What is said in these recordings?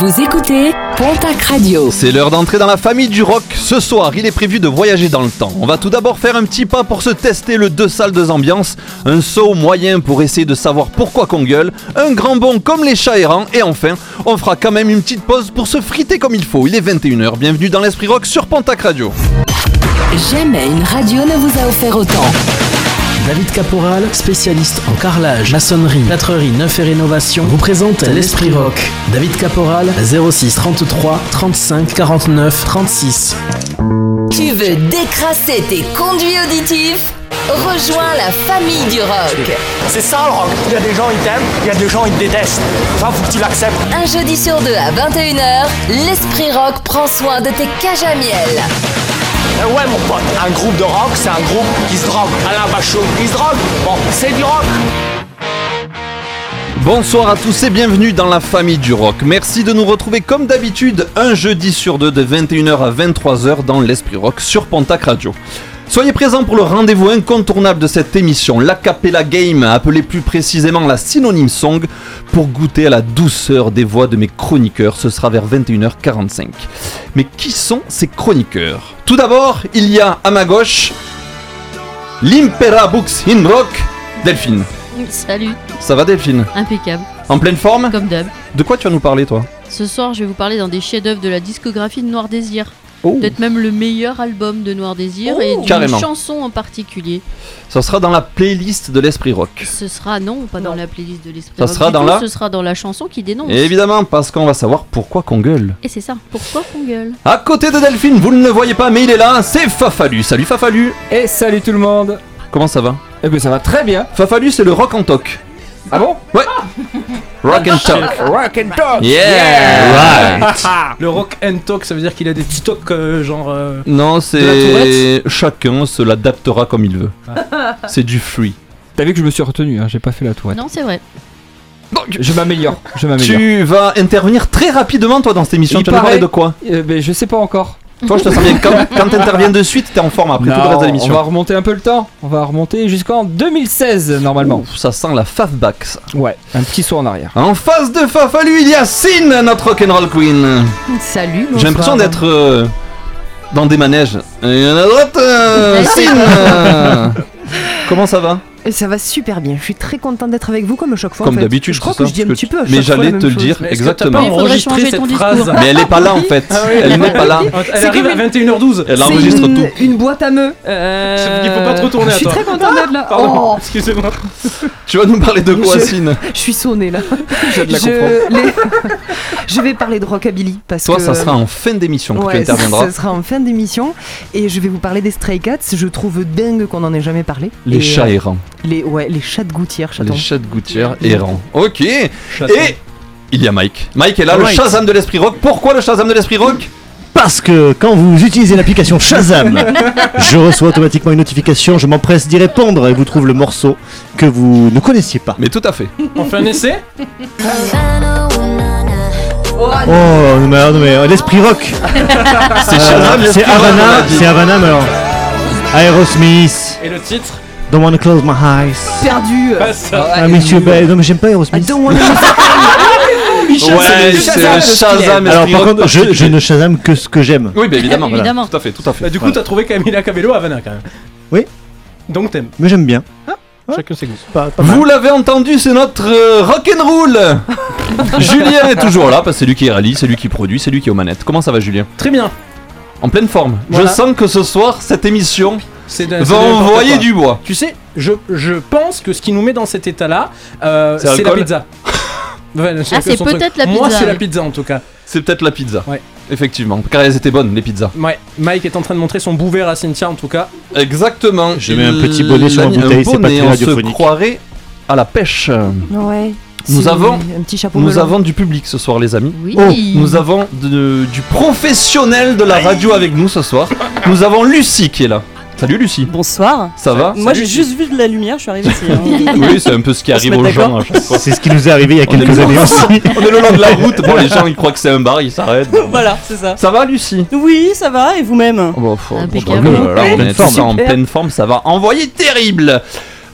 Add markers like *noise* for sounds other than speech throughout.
Vous écoutez Pontac Radio. C'est l'heure d'entrer dans la famille du rock. Ce soir, il est prévu de voyager dans le temps. On va tout d'abord faire un petit pas pour se tester le deux salles deux ambiances, un saut moyen pour essayer de savoir pourquoi qu'on gueule, un grand bond comme les chats errants, et enfin, on fera quand même une petite pause pour se friter comme il faut. Il est 21h, bienvenue dans l'Esprit Rock sur Pontac Radio. Jamais une radio ne vous a offert autant. David Caporal, spécialiste en carrelage, maçonnerie, plâtrerie, neuf et rénovation, vous présente l'Esprit Rock. David Caporal, 06 33 35 49 36. Tu veux décrasser tes conduits auditifs? Rejoins la famille du rock. C'est ça le rock. Il y a des gens ils t'aiment, il y a des gens ils te détestent. Faut que tu l'acceptes. Un jeudi sur deux à 21h, l'Esprit Rock prend soin de tes cages à miel. Eh ouais mon pote, un groupe de rock c'est un groupe qui se drogue. Alain Bachot, il se drogue. Bon, c'est du rock. Bonsoir à tous et bienvenue dans la famille du rock. Merci de nous retrouver comme d'habitude un jeudi sur deux de 21h à 23h dans l'Esprit Rock sur Pontac Radio. Soyez présents pour le rendez-vous incontournable de cette émission, l'Acapella Game, appelé plus précisément la Synonyme Song, pour goûter à la douceur des voix de mes chroniqueurs. Ce sera vers 21h45. Mais qui sont ces chroniqueurs? Tout d'abord, il y a à ma gauche l'Impera Books in Rock, Delphine. Salut, Ça va Delphine? Impeccable, En pleine forme? Comme d'hab. De quoi tu vas nous parler toi? Ce soir, je vais vous parler d'un des chefs-d'œuvre de la discographie de Noir Désir. Oh. Peut-être même le meilleur album de Noir Désir et d'une Carrément. chanson en particulier. Ça sera dans la playlist de l'Esprit Rock. Ce sera, non, pas dans la playlist de l'esprit. Ça Rock sera du dans tout, la- Ce sera dans la chanson qui dénonce. Et évidemment, parce qu'on va savoir pourquoi qu'on gueule. Et c'est ça, pourquoi qu'on gueule À côté de Delphine, vous ne le voyez pas, mais il est là, c'est Fafalu. Salut Fafalu Et salut tout le monde Comment ça va? Eh ben ça va très bien Fafalu, c'est le rock en talk. Ah bon? Ouais *laughs* Rock and talk. Rock and talk Yeah, *laughs* Le rock and talk, ça veut dire qu'il a des petits talks euh, genre. euh, Non, la c'est. Tourette Chacun se l'adaptera comme il veut. C'est du free. T'as vu que je me suis retenu, hein, j'ai pas fait la tourette. Non, c'est vrai. Je m'améliore, je m'améliore. Tu vas intervenir très rapidement, toi, dans cette émission. Il tu vas parler de quoi? Euh, ben, je sais pas encore. Toi, je te sens bien. Quand, quand t'interviens de suite, t'es en forme après tout le reste de on l'émission. va remonter un peu le temps. On va remonter jusqu'en 2016 normalement. Ça sent la fafback, ça. Ouais, un petit saut en arrière. En face de Fafalu, il y a Sin, notre rock'n'roll queen. Salut, J'ai l'impression d'être euh, dans des manèges. Et à droite, euh, Sin. *laughs* Comment ça va? Ça va super bien. Je suis très contente d'être avec vous comme à chaque fois. Comme en fait. d'habitude, Je crois que ça, je dis un petit peu. à Mais chaque fois j'allais la te le dire. Mais exactement. pas Il enregistré cette phrase discours. Mais elle est pas là en fait. Ah oui, elle n'est pas là. Elle C'est arrive à comme 21h12. Elle enregistre une, tout. une boîte à meux. Euh, Ça veut dire qu'il faut pas te retourner Je suis très contente d'être là. Oh, excusez-moi. Tu vas nous parler de quoi, Je- Sin je suis sonnée là. *laughs* Je de la *laughs* je, vais parler de rockabilly parce Toi, que ça sera en fin d'émission que tu interviendras. ça sera en fin d'émission et je vais vous parler des Stray Cats. Je trouve dingue qu'on en ait jamais parlé. Les Et, chats euh, errants. Les ouais, les chats de gouttière, Les chaton. chats de gouttière errants. Ok. Et il y a Mike. Mike est là, le Right. Shazam de l'esprit rock. Pourquoi le Shazam de l'esprit rock? Parce que quand vous utilisez l'application Shazam, je reçois automatiquement une notification, je m'empresse d'y répondre et vous trouve le morceau que vous ne connaissiez pas. Mais tout à fait. On fait un essai? *laughs* Oh, non mais, non, mais, euh, l'esprit rock C'est Shazam, Euh, l'esprit C'est rock, on a Havana, dit. c'est Havana, mais alors. Aerosmith, Et le titre? Don't Wanna Close My Eyes. Perdu. Pas ça. Ah, Monsieur Bell, non mais j'aime pas I Aerosmith. don't wanna Ouais, *laughs* c'est le Shazam, Alors esprit par rock contre, je, je ne Shazam que ce que j'aime. Oui, bah évidemment. voilà. Évidemment. Tout à fait, tout à fait. Bah, du coup, Voilà. t'as trouvé Camila Cabello à Havana quand même. Oui. Donc t'aimes. Mais j'aime bien. Chacun ses goûts. Pas, pas mal. Vous l'avez entendu, c'est notre euh, rock'n'roll *laughs* Julien est toujours là, parce que c'est lui qui réalise, c'est lui qui produit, c'est lui qui est aux manettes. Comment ça va, Julien? Très bien. En pleine forme. Voilà. Je sens que ce soir, cette émission va envoyer quoi. du bois. Tu sais, je, je pense que ce qui nous met dans cet état-là, euh, C'est la pizza. *laughs* Ah, c'est peut-être la Moi, pizza, c'est la pizza en tout cas. C'est peut-être la pizza. Ouais. Effectivement, car elles étaient bonnes, les pizzas. Ouais, Mike est en train de montrer son bout vert à Cynthia en tout cas. Exactement. J'ai mis un petit bonnet sur a ma mis un bouteille, c'est pas bonnet, très on se croirait à la pêche. Ouais. Nous avons- un petit chapeau Nous melon. avons du public ce soir, les amis. Oui. Oh, nous avons de- du professionnel de la radio avec nous ce soir. Nous avons Lucie qui est là. Salut Lucie. Bonsoir. Ça va Moi j'ai juste vu de la lumière, je suis arrivée ici. hein. *laughs* Oui, c'est un peu ce qui arrive aux gens d'accord à chaque fois. C'est ce qui nous est arrivé il y a quelques années aussi. On est le long de la *laughs* route. Bon, les gens ils croient que c'est un bar, ils s'arrêtent. *laughs* voilà, c'est ça. Ça va, Lucie? Oui, ça va, et vous-même? Oh, bah, Impeccable. on est tous en pleine forme, ça va envoyer terrible.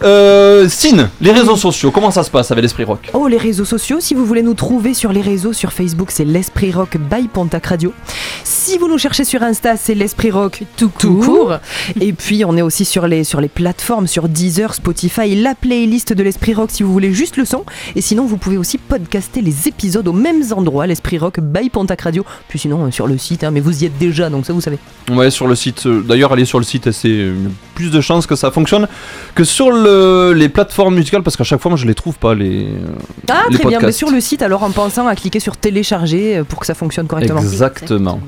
Euh, Sine, les réseaux sociaux, comment ça se passe avec l'Esprit Rock? Oh, les réseaux sociaux, si vous voulez nous trouver sur les réseaux, sur Facebook, c'est l'Esprit Rock by Pontac Radio. Si vous nous cherchez sur Insta, c'est l'Esprit Rock tout court. Et puis, on est aussi sur les, sur les plateformes, sur Deezer, Spotify, la playlist de l'Esprit Rock si vous voulez juste le son. Et sinon, vous pouvez aussi podcaster les épisodes aux mêmes endroits, l'Esprit Rock by Pontac Radio. Puis sinon, euh, sur le site, hein, mais vous y êtes déjà, donc ça vous savez. Ouais, sur le site. euh, D'ailleurs, aller sur le site, c'est une- plus de chances que ça fonctionne que sur le- les plateformes musicales, parce qu'à chaque fois, moi, je les trouve pas les. Ah, les très bien, mais sur le site, alors en pensant à cliquer sur télécharger euh, pour que ça fonctionne correctement. Exactement.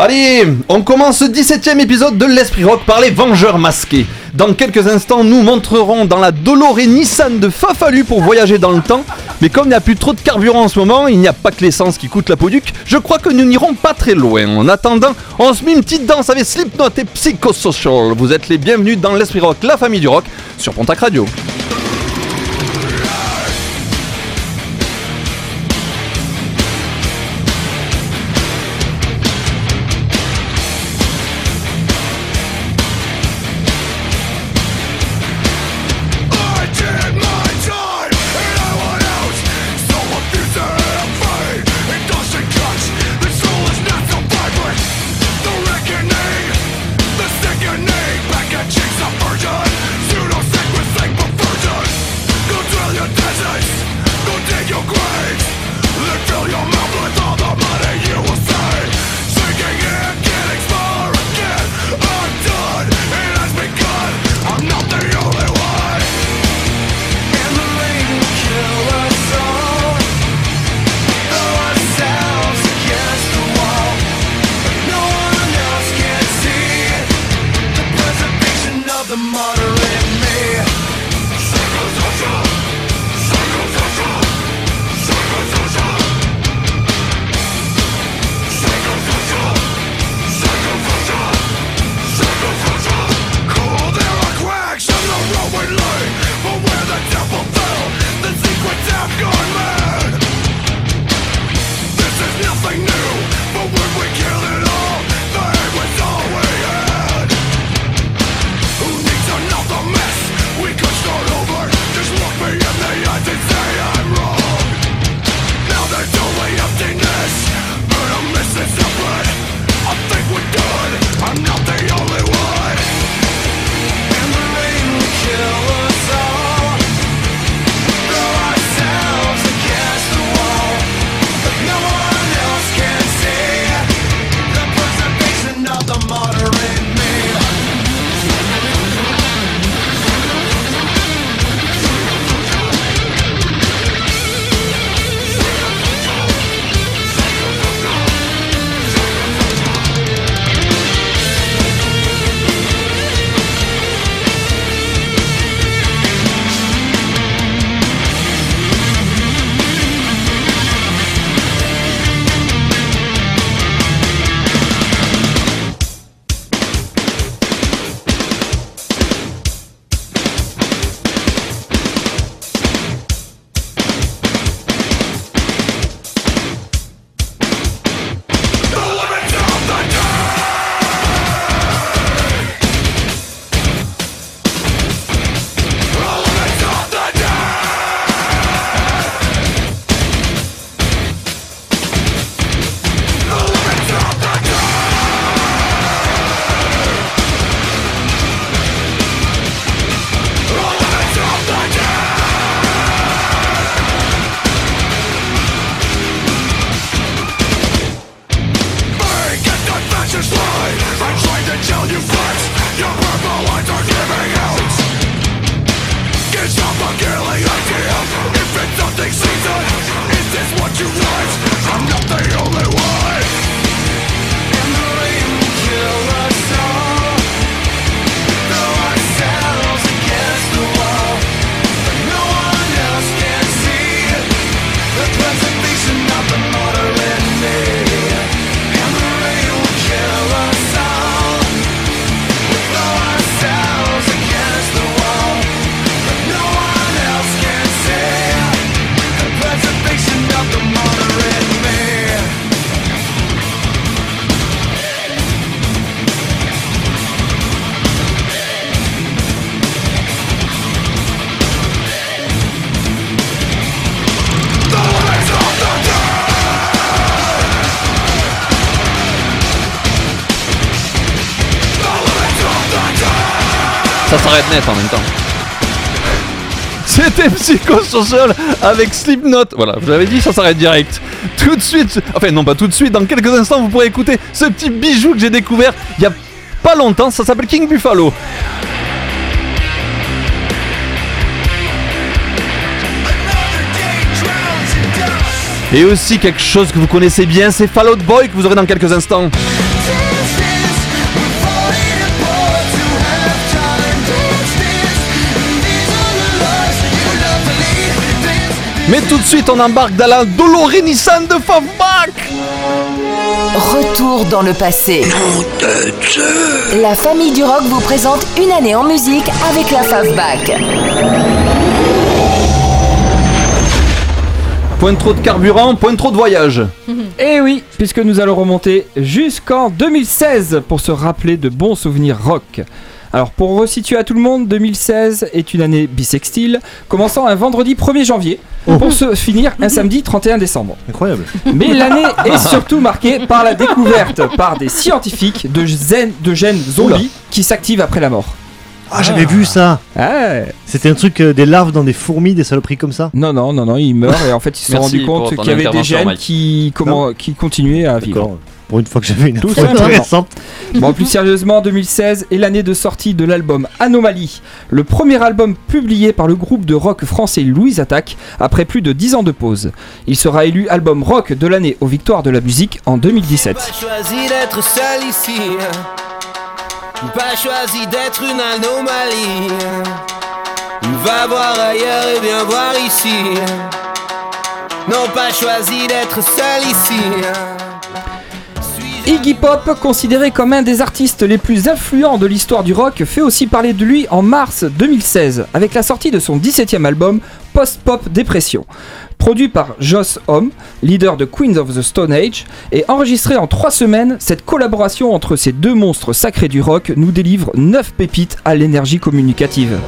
Allez, on commence ce 17ème épisode de l'Esprit Rock par les Vengeurs Masqués. Dans quelques instants, nous montrerons dans la Doloré Nissan de Fafalu pour voyager dans le temps. Mais comme il n'y a plus trop de carburant en ce moment, il n'y a pas que l'essence qui coûte la peau duc, je crois que nous n'irons pas très loin. En attendant, on se met une petite danse avec Slipknot et Psychosocial. Vous êtes les bienvenus dans l'Esprit Rock, la famille du rock, sur Pontac Radio. En même temps. C'était Psychosocial avec Slipknot. Voilà, vous l'avais dit, ça s'arrête direct. Tout de suite, enfin non pas tout de suite, dans quelques instants vous pourrez écouter ce petit bijou que j'ai découvert il y a pas longtemps, ça s'appelle King Buffalo. Et aussi quelque chose que vous connaissez bien, c'est Fall Out Boy que vous aurez dans quelques instants. Mais tout de suite, on embarque dans la Dolorénissan de Favbach Retour dans le passé. La famille du rock vous présente une année en musique avec la Favback. Point trop de carburant, point trop de voyage. Et *laughs* Eh oui, puisque nous allons remonter jusqu'en 2016 pour se rappeler de bons souvenirs rock. Alors pour resituer à tout le monde, 2016 est une année bisextile, commençant un vendredi 1er janvier pour se finir un samedi 31 décembre. Incroyable. Mais l'année est surtout marquée par la découverte par des scientifiques de, zen- de gènes zombies qui s'activent après la mort. Ah, j'avais vu ça. Ah. C'était un truc euh, des larves dans des fourmis, des saloperies comme ça. Non, non, non, non, ils meurent et en fait ils se sont rendus compte qu'il y avait des gènes Mike. qui, comment, qui continuaient à vivre. Pour une fois que j'avais une Tout info simplement. intéressante. Bon, plus sérieusement, 2016 est l'année de sortie de l'album Anomalie, le premier album publié par le groupe de rock français Louise Attaque après plus de 10 ans de pause. Il sera élu album rock de l'année aux Victoires de la musique en 2017. choisi d'être seul ici. Pas choisi d'être une anomalie. Va voir ailleurs et viens voir ici. Non, pas choisi d'être seul ici. Iggy Pop, considéré comme un des artistes les plus influents de l'histoire du rock, fait aussi parler de lui en mars 2016 avec la sortie de son 17e album Post-Pop Dépression. Produit par Joss Homme, leader de Queens of the Stone Age, et enregistré en 3 semaines, cette collaboration entre ces deux monstres sacrés du rock nous délivre 9 pépites à l'énergie communicative.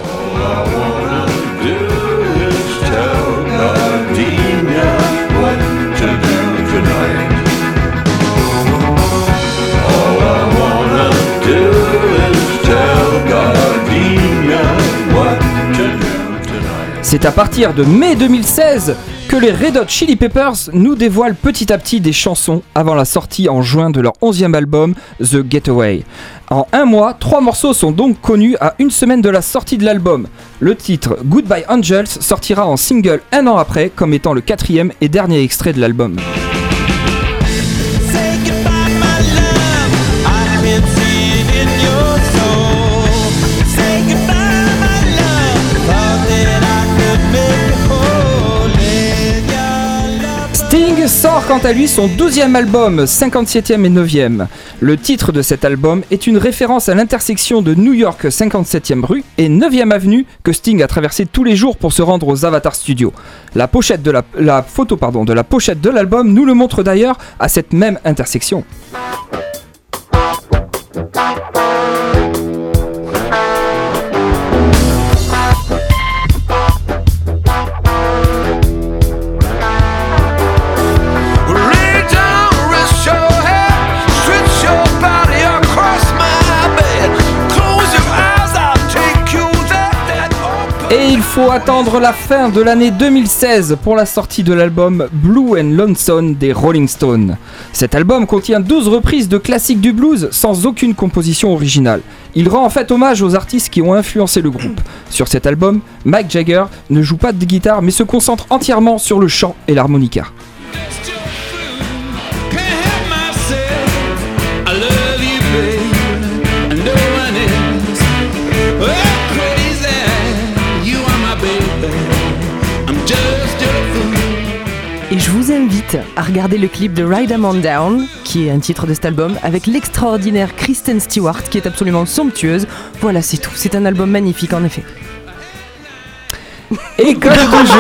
C'est à partir de mai 2016 que les Red Hot Chili Peppers nous dévoilent petit à petit des chansons avant la sortie en juin de leur 11e album The Getaway. En un mois, trois morceaux sont donc connus à une semaine de la sortie de l'album. Le titre Goodbye Angels sortira en single un an après comme étant le quatrième et dernier extrait de l'album. Sort quant à lui son deuxième album, 57e et 9e. Le titre de cet album est une référence à l'intersection de New York 57e rue et 9e avenue que Sting a traversé tous les jours pour se rendre aux Avatar Studios. La photo de la pochette de l'album nous le montre d'ailleurs à cette même intersection. Et il faut attendre la fin de l'année 2016 pour la sortie de l'album Blue and Lonesome des Rolling Stones. Cet album contient 12 reprises de classiques du blues sans aucune composition originale. Il rend en fait hommage aux artistes qui ont influencé le groupe. Sur cet album, Mike Jagger ne joue pas de guitare mais se concentre entièrement sur le chant et l'harmonica. À regarder le clip de Ride 'em On Down, qui est un titre de cet album, avec l'extraordinaire Kristen Stewart, qui est absolument somptueuse. Voilà, c'est tout. C'est un album magnifique, en effet. Et comme toujours,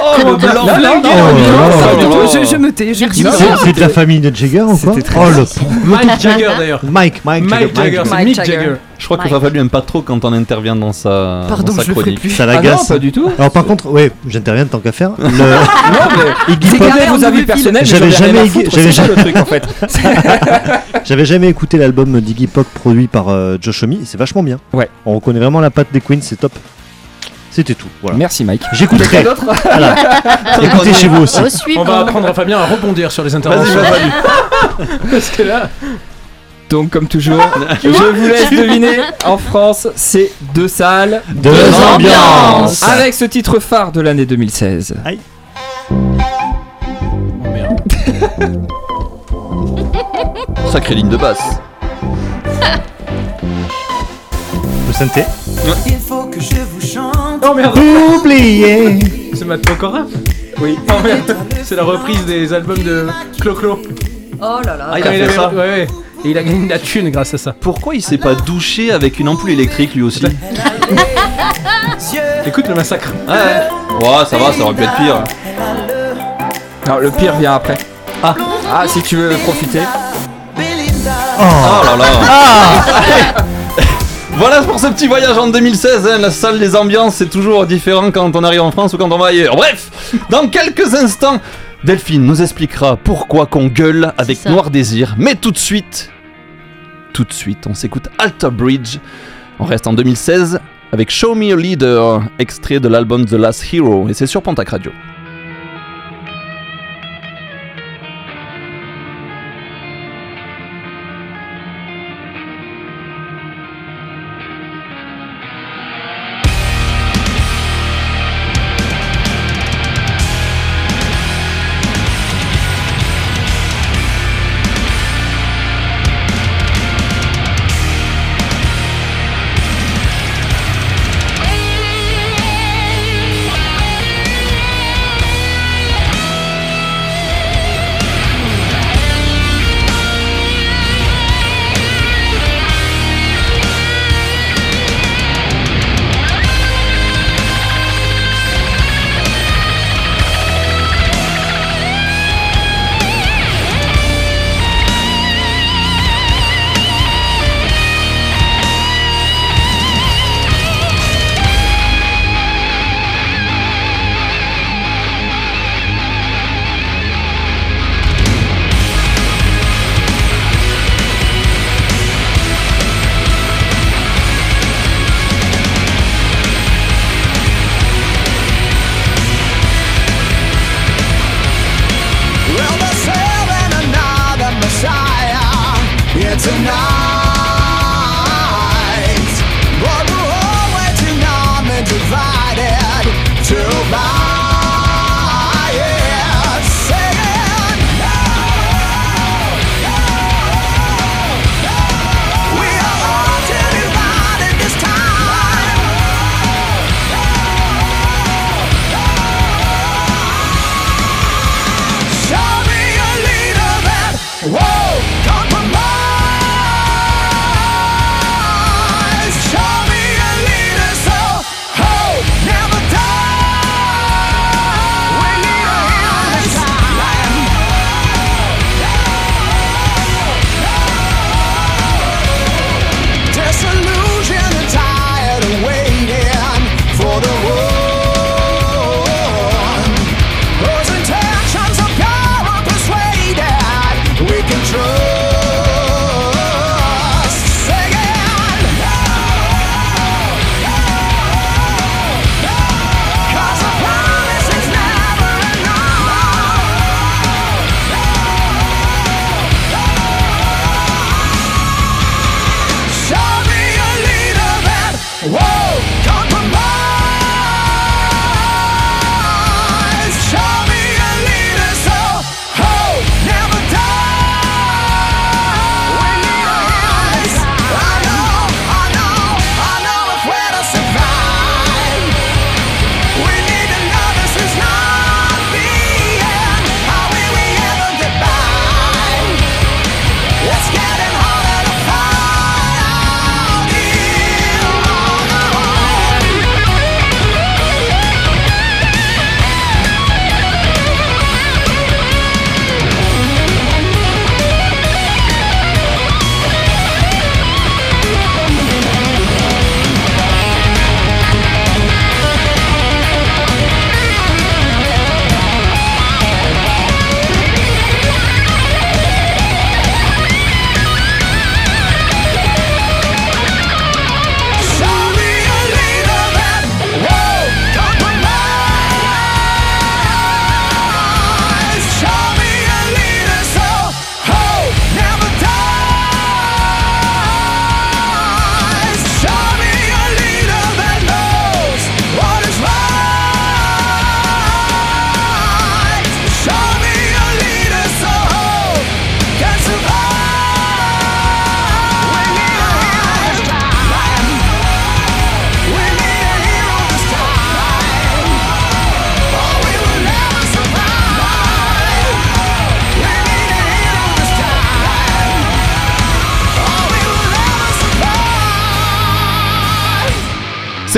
Oh, le commentaire- blanc. Non. Je, me tais, je dis C'est de la famille de Jagger ou quoi Oh le Mike Jagger d'ailleurs. Mike, Mike, Mike Jagger, Mick Jagger. Je crois que Fafal lui aime pas trop quand on intervient dans sa, Pardon, dans sa je le ferai chronique. plus. Ça Ah non, l'agace. pas du tout. Alors par contre, ouais, j'interviens tant qu'à faire. Le- *laughs* Non, mais Iggy c'est Pop, vos avis personnels. J'avais jamais- j'avais c'est ça le truc en fait. *laughs* J'avais jamais écouté l'album d'Iggy Pop produit par euh, Josh Homme, c'est vachement bien. Ouais. On reconnaît vraiment la patte des Queens, c'est top. C'était tout, voilà. Merci Mike. J'écouterai. *laughs* Voilà. *laughs* Écoutez chez vous aussi. Au On va apprendre à Fabien à rebondir sur les interventions. vas-y. *laughs* Parce que là, Donc comme toujours, je vous laisse deviner. En France, c'est deux salles, Deux ambiances. Avec ce titre phare de l'année 2016. oh merde. Sacrée ligne de basse. Le synthé. Il faut que je vous chante. Oh merde, Oublié. c'est Matt Pokora Oui. Oh merde, c'est la reprise des albums de Clo-Clo. Oh là là. Ah, il a fait avait- ça. Ouais, ouais. Et il a gagné de la thune grâce à ça. Pourquoi il s'est pas douché avec une ampoule électrique lui aussi *laughs* Écoute le massacre. Ouais, ouais. Ouais, ça va, ça aurait pu être pire. Non, le pire vient après. Ah, ah si tu veux profiter. Oh là là Voilà pour ce petit voyage en 2016, hein, la salle des ambiances c'est toujours différent quand on arrive en France ou quand on va ailleurs. Bref, dans quelques instants, Delphine nous expliquera pourquoi qu'on gueule avec. Noir Désir. Mais tout de suite, tout de suite, on s'écoute Alter Bridge. On reste en 2016 avec Show Me a Leader, extrait de l'album The Last Hero, et c'est sur Pontac Radio.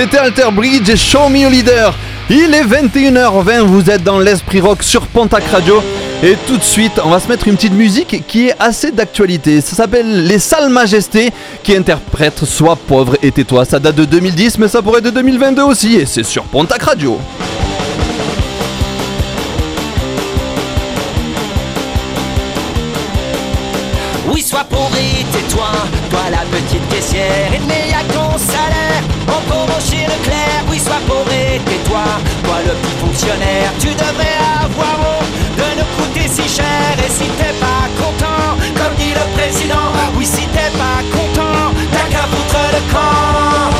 C'était Alter Bridge et Show Me a Leader. Il est 21h20, vous êtes dans l'Esprit Rock sur Pontac Radio. Et tout de suite, on va se mettre une petite musique qui est assez d'actualité. Ça s'appelle Les Salles Majestés qui interprètent Sois pauvre et tais-toi. Ça date de 2010, mais ça pourrait être de 2022 aussi. Et c'est sur Pontac Radio. Oui, sois pauvre et tais-toi, toi la petite caissière, et y'a ton salaire, en pauvre tu devrais avoir honte de nous coûter si cher. Et si t'es pas content, comme dit le président, oui, si t'es pas content, t'as qu'à foutre le camp.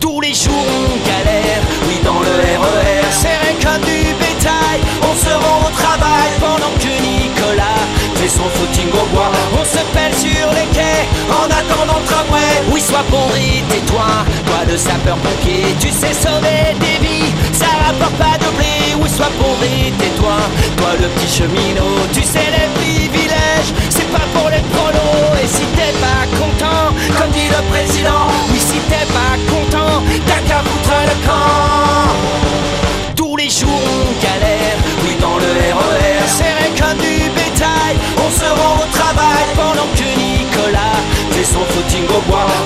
Tous les jours on galère, oui, dans le RER, serré comme du bétail, on se rend au travail pendant que Nicolas fait son footing au bois. On se pèle sur les quais en attendant le tramway. Oui, sois et tais-toi, toi le sapeur-pompier, tu sais sauver des rapporte pas de blé. Oui, sois pauvre tais-toi, toi le petit cheminot, tu sais les privilèges, c'est pas pour les prolos. Et si t'es pas content, comme dit le président, oui, si t'es pas content, t'as qu'à foutre le camp. Tous les jours on galère, oui dans le RER, serré comme du bétail, on se rend au travail pendant que Nicolas fait son footing au bois.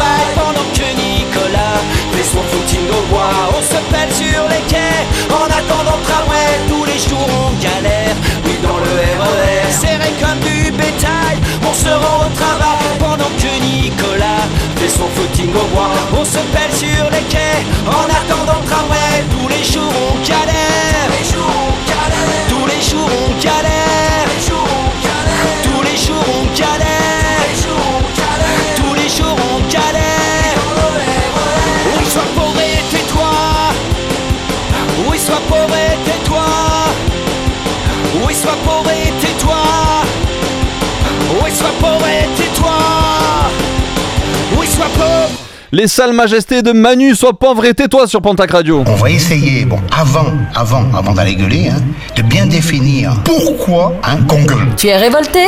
sur les quais. En attendant le tramway, tous les jours on galère, oui dans le RER, serré comme du bétail, on se rend au travail pendant que Nicolas fait son footing au bois. On se pèle sur les quais. En attendant le tramway, tous les jours on galère, tous les jours on galère, Tais-toi. Tais-toi. Les salles majestés de Manu, sois pauvre et tais-toi sur Pontac Radio. On va essayer, bon, avant, avant, avant d'aller gueuler, hein, de bien définir pourquoi hein, qu'on gueule. Tu es révolté?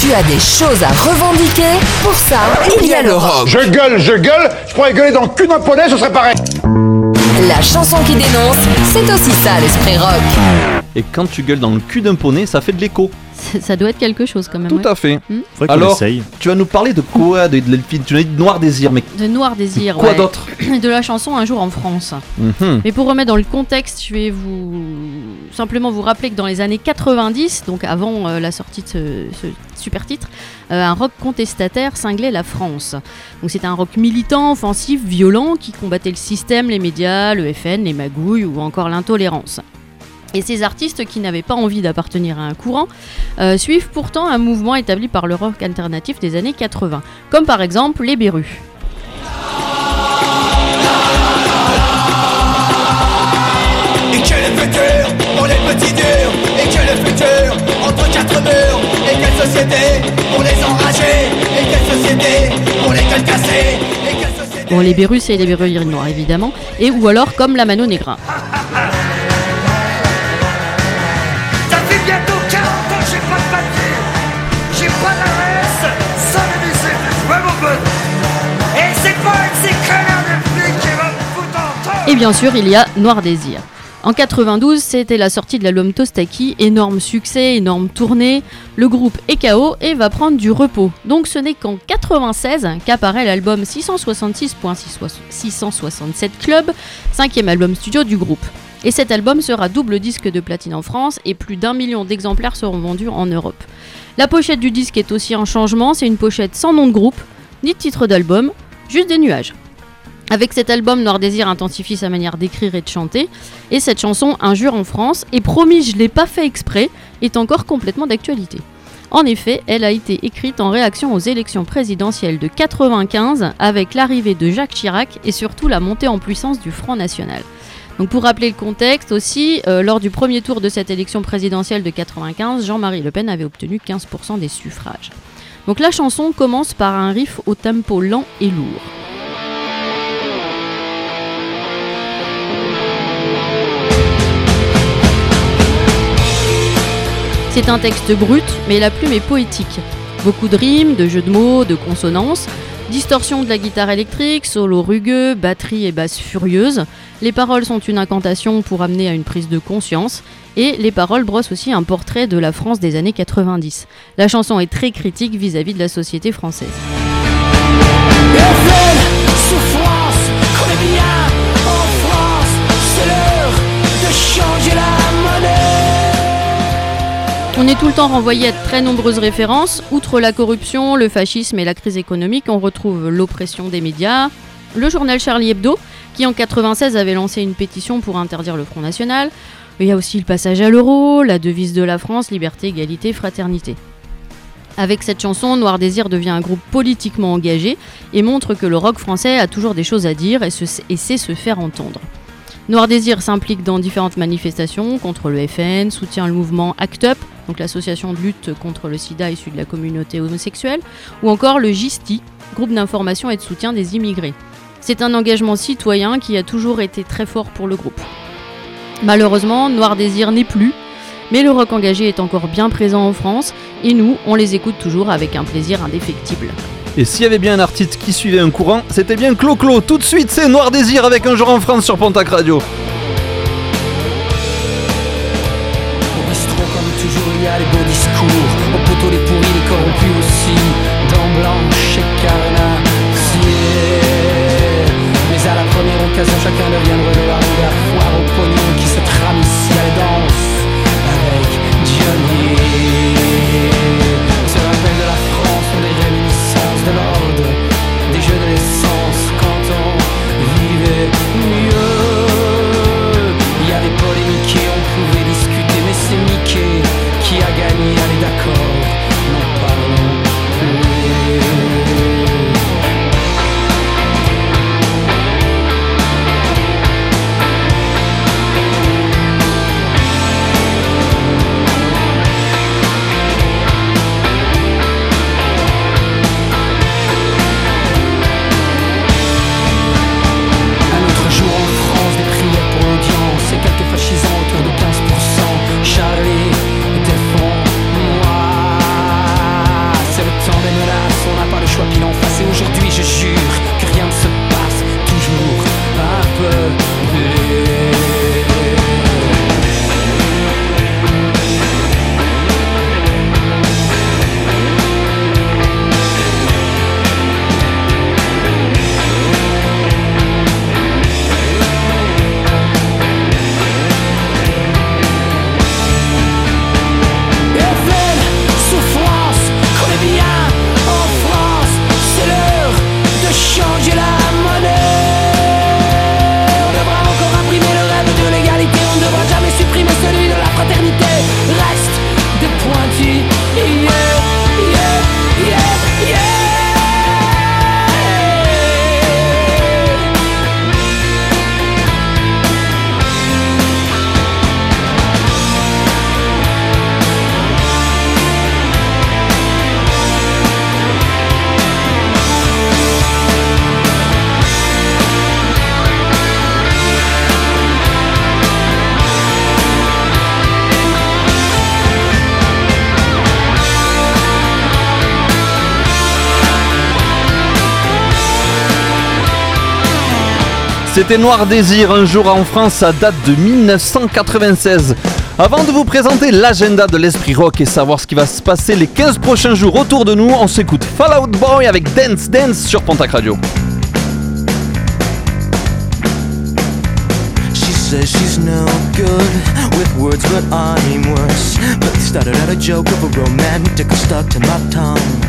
Tu as des choses à revendiquer? Pour ça, il y a le rock. Je gueule, je gueule, je pourrais gueuler dans le cul d'un poney, ce serait pareil. La chanson qui dénonce, c'est aussi ça l'esprit rock. Et quand tu gueules dans le cul d'un poney, ça fait de l'écho. Ça doit être quelque chose quand même. Tout ouais. à fait. Hmm. Faudrait Alors, essaye. tu vas nous parler de quoi de, de- de- Tu nous as dit Noir Désir, mais De Noir Désir. Quoi ouais. d'autre *clears throat* De la chanson Un jour en France. Mhm. Mais pour remettre dans le contexte, je vais vous simplement vous rappeler que dans les années 90, donc avant euh, la sortie de ce, ce super titre, euh, un rock contestataire cinglait la France. Donc c'était un rock militant, offensif, violent, qui combattait le système, les médias, le FN, les magouilles ou encore l'intolérance. Et ces artistes qui n'avaient pas envie d'appartenir à un courant euh, suivent pourtant un mouvement établi par le rock alternatif des années 80, comme par exemple les Bérus. Et que le futur, pour les petits durs Et que le futur, entre quatre murs. Et quelle société, pour les enragés Et quelle société, pour les gueules cassées Et quelle société? Bon, les Bérus, c'est les Bérus noirs évidemment, et ou alors comme la Mano Negra. *laughs* bien sûr, il y a Noir Désir. En 92, c'était la sortie de l'album Tostaki, énorme succès, énorme tournée. Le groupe est KO et va prendre du repos. Donc ce n'est qu'en 96 qu'apparaît l'album 666.667 Club, cinquième album studio du groupe. Et cet album sera double disque de platine en France et plus d'un million d'exemplaires seront vendus en Europe. La pochette du disque est aussi en changement, c'est une pochette sans nom de groupe, ni de titre d'album, juste des nuages. Avec cet album, Noir Désir intensifie sa manière d'écrire et de chanter, et cette chanson Injure en France, et promis je l'ai pas fait exprès, est encore complètement d'actualité. En effet, elle a été écrite en réaction aux élections présidentielles de 95 avec l'arrivée de Jacques Chirac et surtout la montée en puissance du Front National. Donc pour rappeler le contexte aussi, euh, lors du premier tour de cette élection présidentielle de 95, Jean-Marie Le Pen avait obtenu 15% des suffrages. Donc la chanson commence par un riff au tempo lent et lourd. C'est un texte brut, mais la plume est poétique. Beaucoup de rimes, de jeux de mots, de consonances, distorsion de la guitare électrique, solo rugueux, batterie et basse furieuse. Les paroles sont une incantation pour amener à une prise de conscience, et les paroles brossent aussi un portrait de la France des années 90. La chanson est très critique vis-à-vis de la société française. On est tout le temps renvoyé à très nombreuses références. Outre la corruption, le fascisme et la crise économique, on retrouve l'oppression des médias, le journal Charlie Hebdo, qui en 96 avait lancé une pétition pour interdire le Front National. Il y a aussi le passage à l'euro, la devise de la France, liberté, égalité, fraternité. Avec cette chanson, Noir Désir devient un groupe politiquement engagé et montre que le rock français a toujours des choses à dire et sait se faire entendre. Noir Désir s'implique dans différentes manifestations contre le FN, soutient le mouvement ACT UP, donc l'association de lutte contre le sida issue de la communauté homosexuelle, ou encore le GISTI, groupe d'information et de soutien des immigrés. C'est un engagement citoyen qui a toujours été très fort pour le groupe. Malheureusement, Noir Désir n'est plus, mais le rock engagé est encore bien présent en France, et nous, on les écoute toujours avec un plaisir indéfectible. Et s'il y avait bien un artiste qui suivait un courant, c'était bien Clo-Clo. Tout de suite, c'est Noir Désir avec un jour en France sur Pontac Radio. Au bistrot, comme toujours, il y a les beaux discours. Au poteau, les pourris, les corrompus aussi. Dents blanches et carnassiers. Mais à la première occasion, chacun devient le qu'il en fasse. Et aujourd'hui, je jure C'était Noir Désir, un jour en France, ça date de 1996. Avant de vous présenter l'agenda de l'esprit rock et savoir ce qui va se passer les 15 prochains jours autour de nous, on s'écoute Fallout Boy avec Dance Dance sur Pontac Radio. Says she's no good with words, but worse. But started out a joke of a romantic stuck to my tongue.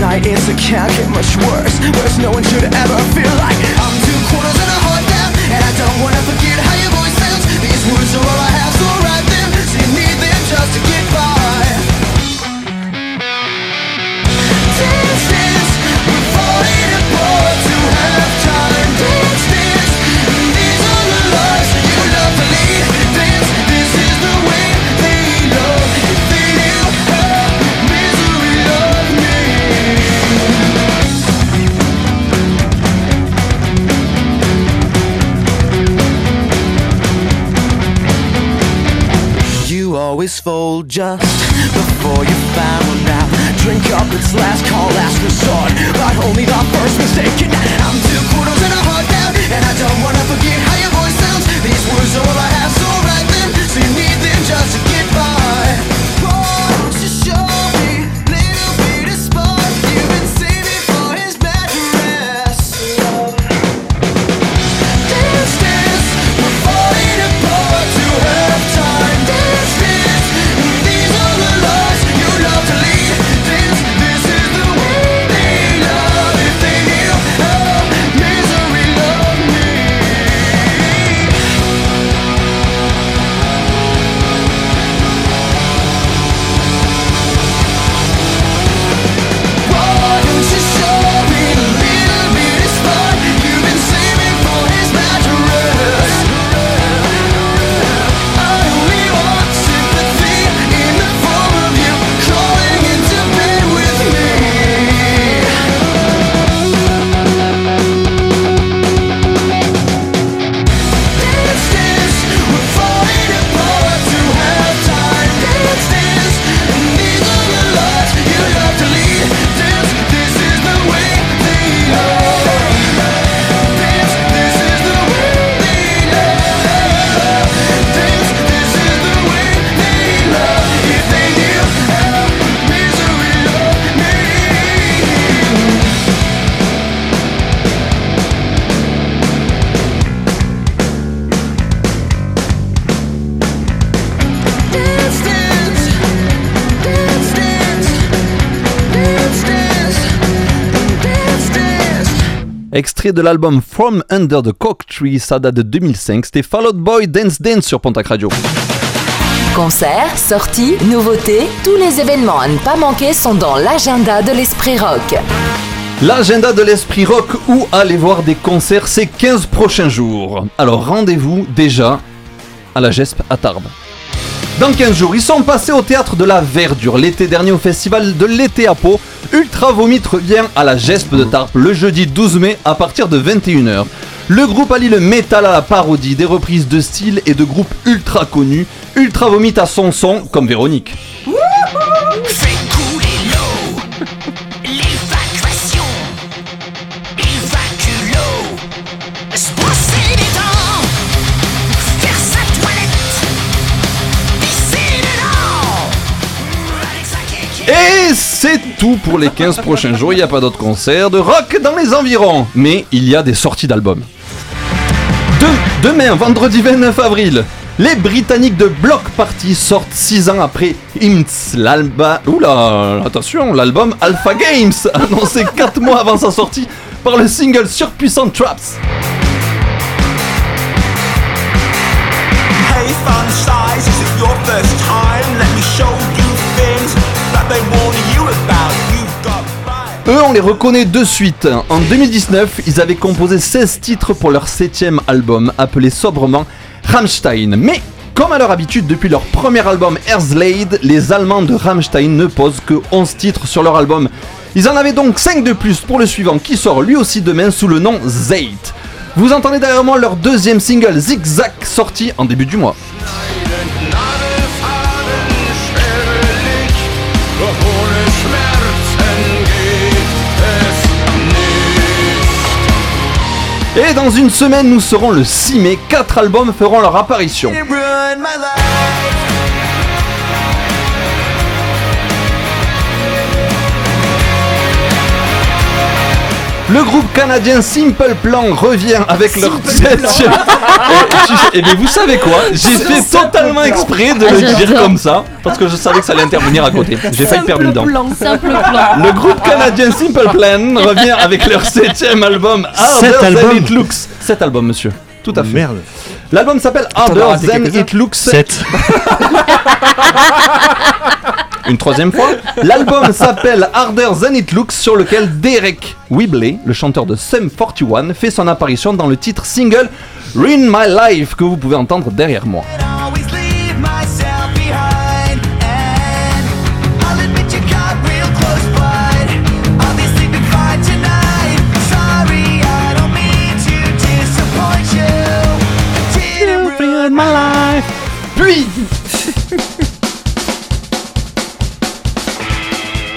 Tonight it's a can't get much worse. Worse, no one should ever feel like I'm two quarters and a heart down, and I don't wanna forget how your voice sounds. These words are all I Fold just before you found out. Drink up, it's last call, last resort. But only the first mistake. And I'm two quarters and a heart down, and I don't wanna forget how your voice sounds. These words are all I have, so write them. So you need them just Extrait de l'album From Under the Cock Tree, ça date de 2005. C'était Fall Out Boy Dance Dance sur Pontac Radio. Concerts, sorties, nouveautés, tous les événements à ne pas manquer sont dans l'agenda de l'Esprit Rock. L'agenda de l'esprit rock où aller voir des concerts ces 15 prochains jours. Alors rendez-vous déjà à la GESP à Tarbes. Dans 15 jours, ils sont passés au théâtre de la Verdure l'été dernier au festival de l'été à Pau. Ultra Vomit revient à la GESP de Tarbes le jeudi 12 mai à partir de 21h. Le groupe allie le métal à la parodie, des reprises de style et de groupes ultra connus. Ultra Vomit à son son comme Véronique. C'est tout pour les 15 prochains jours. Il n'y a pas d'autres concerts de rock dans les environs. Mais il y a des sorties d'albums. De- demain, vendredi 29 avril, les Britanniques de Block Party sortent 6 ans après IMTS, l'album. Oula, attention, l'album Alpha Games, *laughs* annoncé 4 mois avant sa sortie par le single Surpuissant Traps. Hey fun is it your first time? Let me show you things that they warn Eux, on les reconnaît de suite. En 2019, ils avaient composé 16 titres pour leur septième album, appelé sobrement Rammstein. Mais, comme à leur habitude depuis leur premier album Erzlade, les Allemands de Rammstein ne posent que 11 titres sur leur album. Ils en avaient donc 5 de plus pour le suivant qui sort lui aussi demain sous le nom Zeit. Vous entendez derrière moi leur deuxième single Zigzag sorti en début du mois. Et dans une semaine, nous serons le 6 mai. Quatre albums feront leur apparition. Le groupe canadien Simple Plan revient avec leur septième. Et mais vous savez quoi? J'ai fait totalement exprès de le dire comme ça parce que je savais que ça allait intervenir à côté. J'ai failli perdre une dent. Simple plan. Le groupe canadien Simple Plan revient avec leur septième album Sept Harder Than albums It Looks. Sept albums, monsieur. Tout à fait. Merde. L'album s'appelle Harder Than. It Looks. 7. *laughs* Une troisième fois. L'album s'appelle Harder Than It Looks, sur lequel Derek Whibley, le chanteur de Sum 41, fait son apparition dans le titre single Ruin My Life que vous pouvez entendre derrière moi. always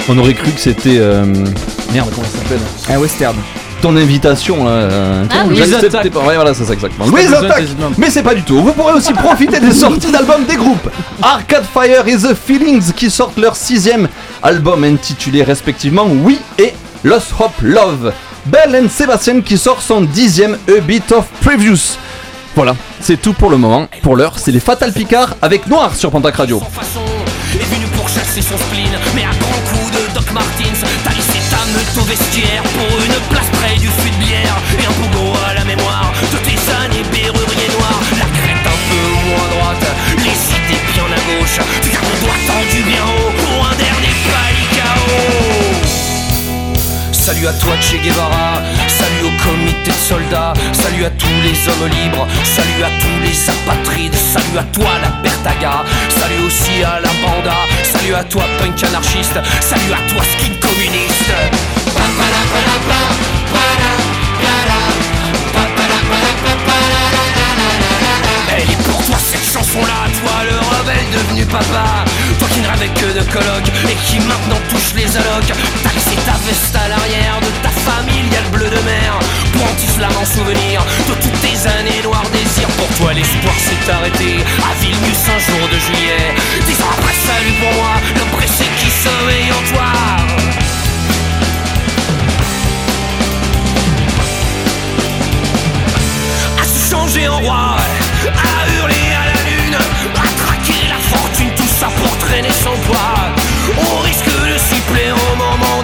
On aurait cru que c'était. euh, Merde, comment ça s'appelle Un western. Ton invitation là. euh, Ah oui. Louise Attaque. pas? Ouais, voilà, c'est ça exactement. Louise Attaque. Mais c'est pas du tout. Vous pourrez aussi *laughs* profiter des sorties d'albums des groupes Arcade Fire et The Feelings qui sortent leur sixième album intitulé respectivement Oui et Lost Hope Love. Belle and Sébastien qui sort son dixième A Bit of Previews. Voilà, c'est tout pour le moment. Pour l'heure, c'est les Fatal Picard avec Noir sur Pentac Radio. façon est venu pour chasser son spleen Mais à Martins. T'as laissé ta meute au vestiaire Pour une place près du fût de bière. Et un pogo à la mémoire De tes années berrurier noir. La crête un peu moins droite Les idées bien à gauche. Tu gardes doigt tendu bien haut Pour un dernier palicao Salut à toi Che Guevara, salut à tous les hommes libres, salut à tous les apatrides, salut à toi la Bertaga, salut aussi à la banda, salut à toi punk anarchiste, salut à toi skin communiste. Elle est pour toi cette chanson-là, toi le rebelle devenu papa. Toi qui ne rêvais que de colloque et qui maintenant touche les allocs. T'as laissé ta veste à l'arrière de ta famille, y'a le bleu de mer. Pour en souvenir de toutes tes années noires désirs. Pour toi l'espoir s'est arrêté à Vilnius un jour de juillet. Dix ans après salut pour moi, l'oppressé qui sommeille en toi. Changer en roi, à hurler à la lune, à traquer la fortune, tout ça pour traîner son poids. On risque de s'y plaire au moment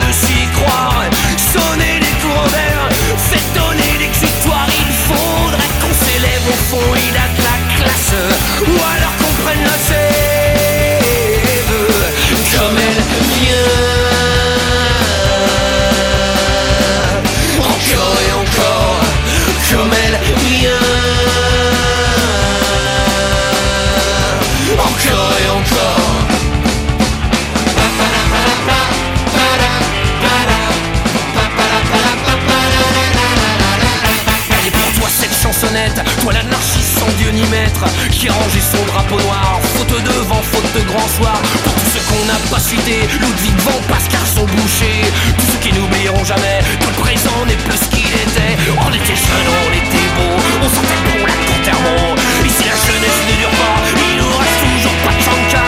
qui rangé son drapeau noir, faute de vent, faute de grand soir. Pour tous ceux qu'on n'a pas cités, Ludwig van Pascal sont bouchés, tous ceux qui n'oublieront jamais que le présent n'est plus ce qu'il était. On était jeunes, on était beaux, on sentait bon la Contermo. Ici la jeunesse ne dure pas, il nous reste toujours pas de chanca.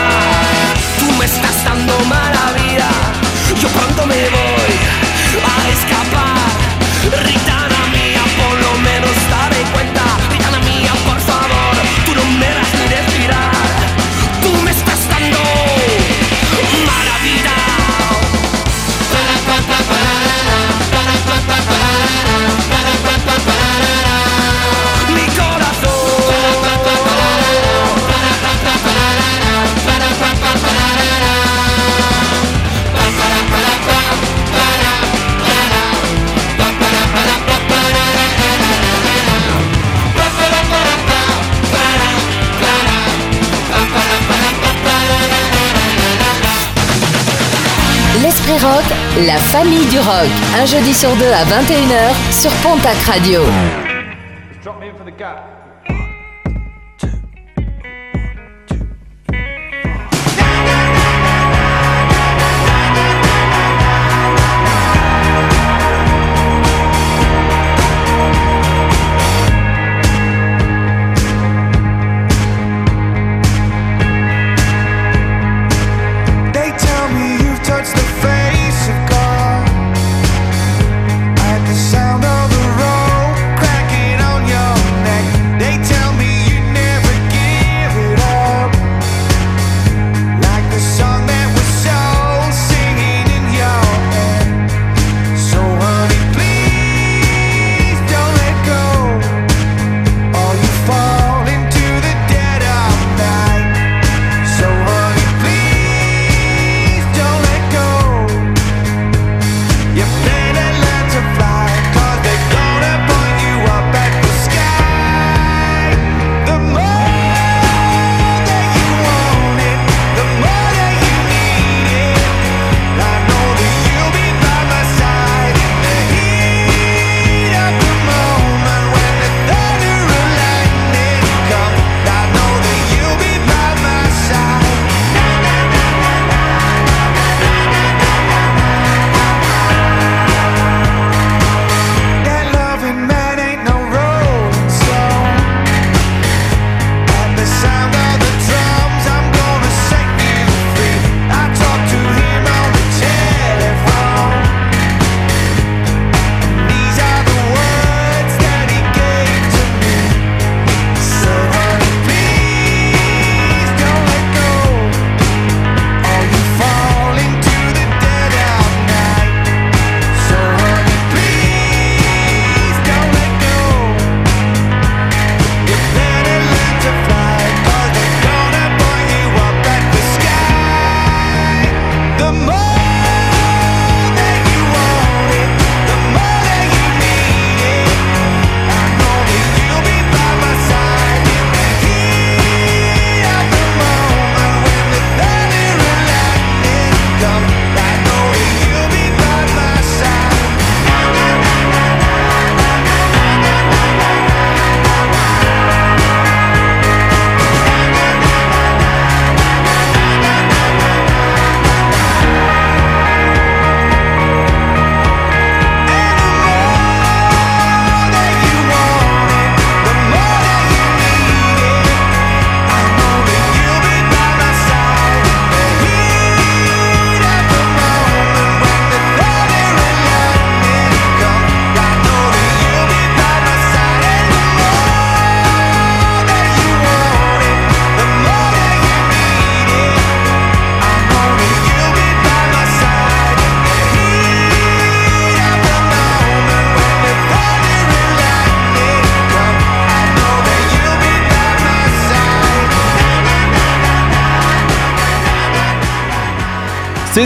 Tú me estás dando mala vida, yo pronto me voy a escapar. Ritana La famille du rock. Un jeudi sur deux à 21h sur Pontac Radio.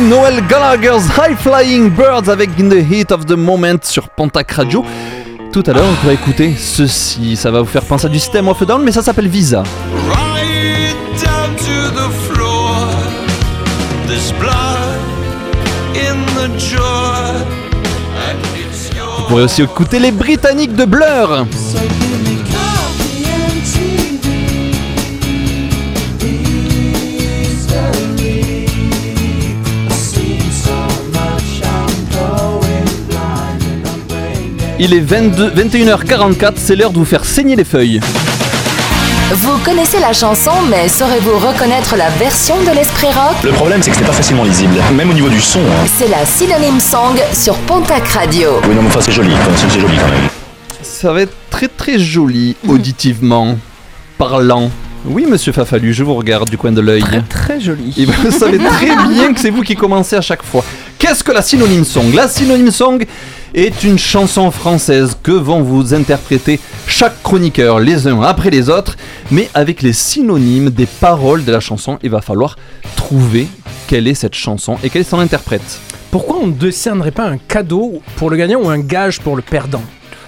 Noel Gallagher's High Flying Birds avec In the Heat of the Moment sur Pontac Radio. Tout à l'heure, on pourrait écouter ceci. Ça va vous faire penser à du System of a Down, mais ça s'appelle Visa. Right down to the floor. There's blood in the jar. And it's yours. Vous pourrez aussi écouter les Britanniques de Blur. Il est 22 21h44, c'est l'heure de vous faire saigner les feuilles. Vous connaissez la chanson, mais saurez-vous reconnaître la version de l'Esprit Rock? Le problème, c'est que c'était pas facilement lisible, même au niveau du son. hein. C'est la Synonyme Song sur Pontac Radio. Oui, non, mais enfin, c'est joli, quand même, c'est joli quand même. Ça va être très très joli auditivement, parlant. Oui, monsieur Fafalu, je vous regarde du coin de l'œil. Très joli. Et vous savez *laughs* très bien que c'est vous qui commencez à chaque fois. Qu'est-ce que la synonyme song La synonyme song est une chanson française que vont vous interpréter chaque chroniqueur les uns après les autres, mais avec les synonymes des paroles de la chanson. Il va falloir trouver quelle est cette chanson et quel est son interprète. Pourquoi on ne décernerait pas un cadeau pour le gagnant ou un gage pour le perdant?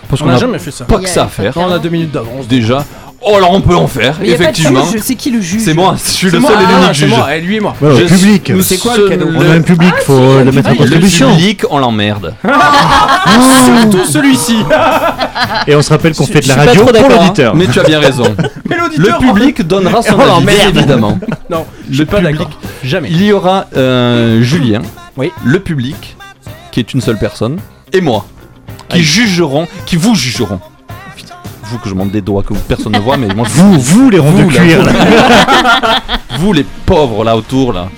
Parce on qu'on n'a a jamais fait ça. pas que ça à faire. On a deux minutes d'avance. Déjà. Oh, alors on peut en faire, Mais y a pas de effectivement. juge, c'est qui le juge C'est moi, je suis le seul et ah, l'unique c'est juge. moi, et lui et moi. Ouais, au Je public. suis Nous, c'est quoi le cadeau On a un public, faut le mettre en Le contribution. public, on l'emmerde. *laughs* Surtout celui-ci. Et on se rappelle qu'on fait de la suis pas radio trop pour d'accord, l'auditeur. Mais tu as bien raison. *laughs* Mais Le public donnera son *laughs* avis, bien merde. évidemment. Non, je Le suis pas public. d'accord. Jamais. Il y aura euh, Julien, Oui. le public, qui est une seule personne, et moi, qui jugeront, qui vous jugeront. Vous que je monte des doigts que personne ne voit, mais moi je Vous, vous les ronds de Vous, là, cuir. vous. là. vous les pauvres là autour là.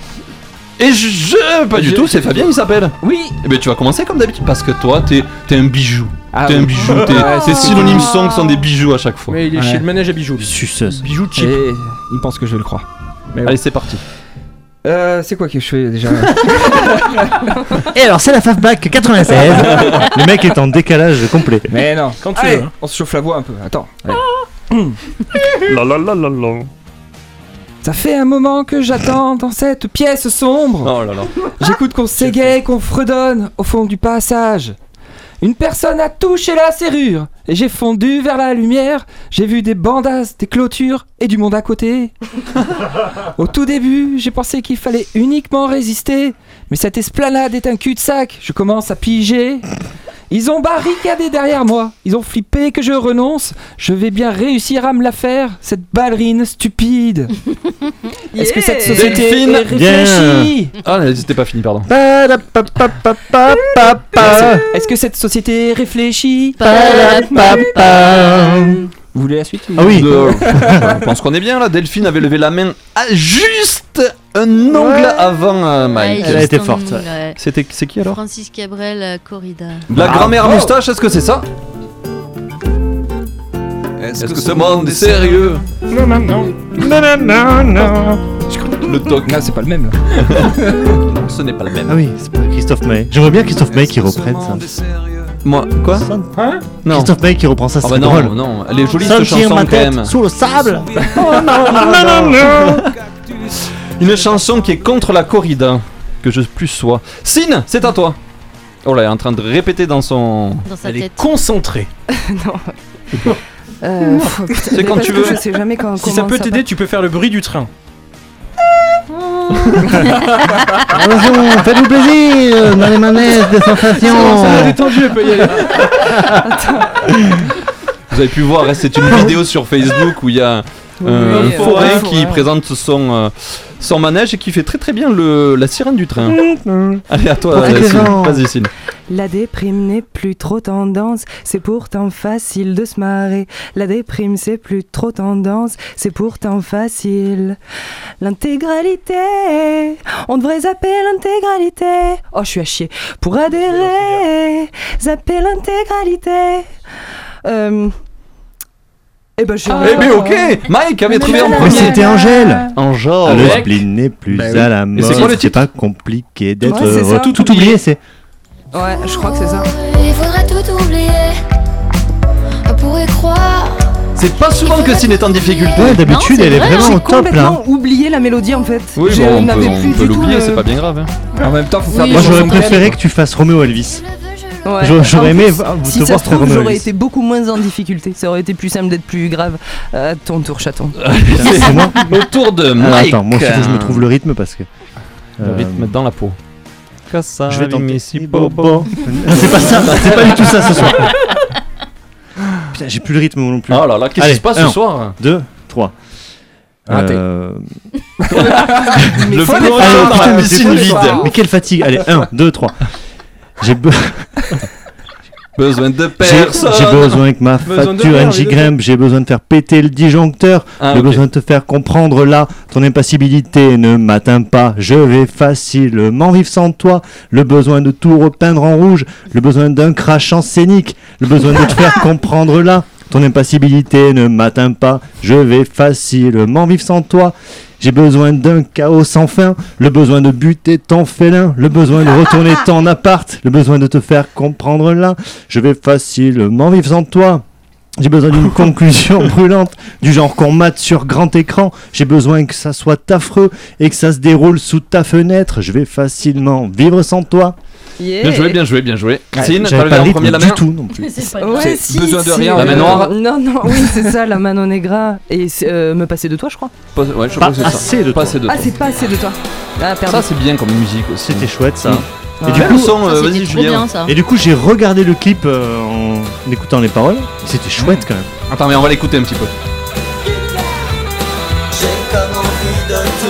Et je, je- pas du Je- tout, c'est Fabien il s'appelle. Oui. Eh ben tu vas commencer comme d'habitude parce que toi t'es es un bijou. Ah t'es oui. un bijou, t'es Ouais, tes que synonymes sont des bijoux à chaque fois. Mais il est Ouais. chez le manège à bijoux. Suceuse. Bijoux cheap. Et il pense que je le crois. Mais Allez c'est parti. Euh, c'est quoi que je fais déjà? *laughs* Et alors, c'est la FAFBAC 96. *laughs* Le mec est en décalage complet. Mais non. Quand tu Allez, veux, hein. on se chauffe la voix un peu. Attends. allez. *coughs* La la la la la. Ça fait un moment que j'attends dans cette pièce sombre. Oh là là. J'écoute qu'on s'égaye, qu'on fredonne au fond du passage. Une personne a touché la serrure et j'ai fondu vers la lumière. J'ai vu des bandasses, des clôtures et du monde à côté. *laughs* Au tout début, j'ai pensé qu'il fallait uniquement résister, mais cette esplanade est un cul-de-sac. Je commence à piger. Ils ont barricadé derrière moi. Ils ont flippé que je renonce. Je vais bien réussir à me la faire, cette ballerine stupide. *laughs* Est-ce que cette société Delphine. est réfléchie? Ah c'était pas fini pardon. Est-ce que cette société est réfléchie? Vous voulez la suite Ah oui. Euh, *laughs* je pense qu'on est bien là. Delphine avait levé la main à juste un ongle avant euh, Mike. Elle a été Juste forte, ouais. C'était c'est qui alors Francis Cabrel euh, Corrida. La grand-mère à Bravo. moustache, est-ce que c'est ça Est-ce que ce monde est sérieux Non, non, non. Le doc. Non, c'est pas le même. là. Non, ce n'est pas le même. Ah oui, c'est pas Christophe May. J'aimerais bien Christophe May qui reprenne ça. Moi, quoi Hein Non. Christophe May qui reprend ça, Ah c'est bah non, drôle. non, elle est jolie Sentir cette chanson ma quand tête même. sous le sable. *laughs* Une chanson qui est contre la corrida, que je plus sois. Sin, c'est à toi. Oh là, elle est en train de répéter dans son. Dans sa Elle est tête. concentrée. *laughs* Euh, pff, putain, C'est mais quand parce tu que veux. Je sais jamais quand. Si ça comment peut t'aider, tu peux faire le bruit du train. Attention, faites-vous plaisir dans les manèges de sensations. détendu, elle peut y aller. Vous avez pu voir, hein, c'est une vidéo sur Facebook où il y a un Oui, forain ouais, qui ouais. présente son, euh, son manège et qui fait très très bien le, la sirène du train. Allez, à toi, euh. Vas-y, Sin. La déprime n'est plus trop tendance, c'est pourtant facile de se marrer. La déprime c'est plus trop tendance, c'est pourtant facile. L'intégralité, on devrait zapper l'intégralité. Oh, je suis à chier. Pour adhérer, zapper l'intégralité. Euh. Eh ben, je. Eh bien, ok Mike avait trouvé en Mais premier. c'était Angèle. Angèle. Le Avec- spleen n'est plus Bah oui. à la mode. quoi le C'est pas compliqué d'être Ouais. Tout, tout oublié, c'est. Ouais, je crois que c'est ça. Il faudrait tout oublier pour y croire. C'est pas souvent que Cine est en difficulté. Ouais, d'habitude, elle est vraiment J'ai au top là. complètement oublié la mélodie en fait. Oui, Je bon, on peut, n'avais on plus peut l'oublier, le- c'est pas bien grave. hein. En même temps, faut faire Oui, des Moi, j'aurais préféré que tu fasses Roméo Elvis. Ouais. J'aurais- aimé vous si te ça voir j'aurais été beaucoup moins en difficulté. Ça aurait été plus simple d'être plus grave. À ton tour, chaton. *laughs* C'est moi Au tour de Mike. Attends, moi aussi, faut que je me trouve le rythme parce que. Le euh, rythme dans la peau. Je vais tenter. *laughs* Bobo. C'est pas ça, c'est pas du tout ça ce soir. *laughs* Putain, j'ai plus le rythme non plus. Oh là là, qu'est-ce qui se passe ce soir 2, 3. Raté. Euh... *laughs* Le c'est pas vide. Mais quelle fatigue. Allez, 1, 2, 3. J'ai Besoin de personne. j'ai besoin que ma Besoin facture NJ grimpe, j'ai besoin de faire péter le disjoncteur, Ah, j'ai besoin de te faire comprendre là, ton impassibilité. Ne m'atteint pas, je vais facilement vivre sans toi, le besoin de tout repeindre en rouge, le besoin d'un crash en scénique, le besoin de te faire *laughs* comprendre là, ton impassibilité ne m'atteint pas, je vais facilement vivre sans toi. J'ai besoin d'un chaos sans fin, le besoin de buter ton félin, le besoin de retourner *laughs* ton appart, le besoin de te faire comprendre là. Je vais facilement vivre sans toi. J'ai besoin d'une *laughs* conclusion brûlante, du genre qu'on mate sur grand écran. J'ai besoin que ça soit affreux et que ça se déroule sous ta fenêtre. Je vais facilement vivre sans toi. Bien joué, bien joué, bien joué. Cine, J'avais t'as pas le le en premier rythme la main du tout non plus. C'est pas Ouais, C'est si, besoin de si, rien, La main noire. Non, non, oui, c'est ça, la mano negra. Et c'est, euh, me passer de toi, je crois. Pas- Ouais, je Pas crois que c'est ça. assez de toi. Ah, c'est pas assez de toi. Ah. Ça, c'est bien comme musique aussi. C'était chouette ça. Mm. Et Ouais. du coup, son, Ça, euh, vas-y Julien. bien et du coup, j'ai regardé le clip euh, en écoutant les paroles. C'était chouette quand même. Attends, mais on va l'écouter un petit peu. J'ai comme envie de tourner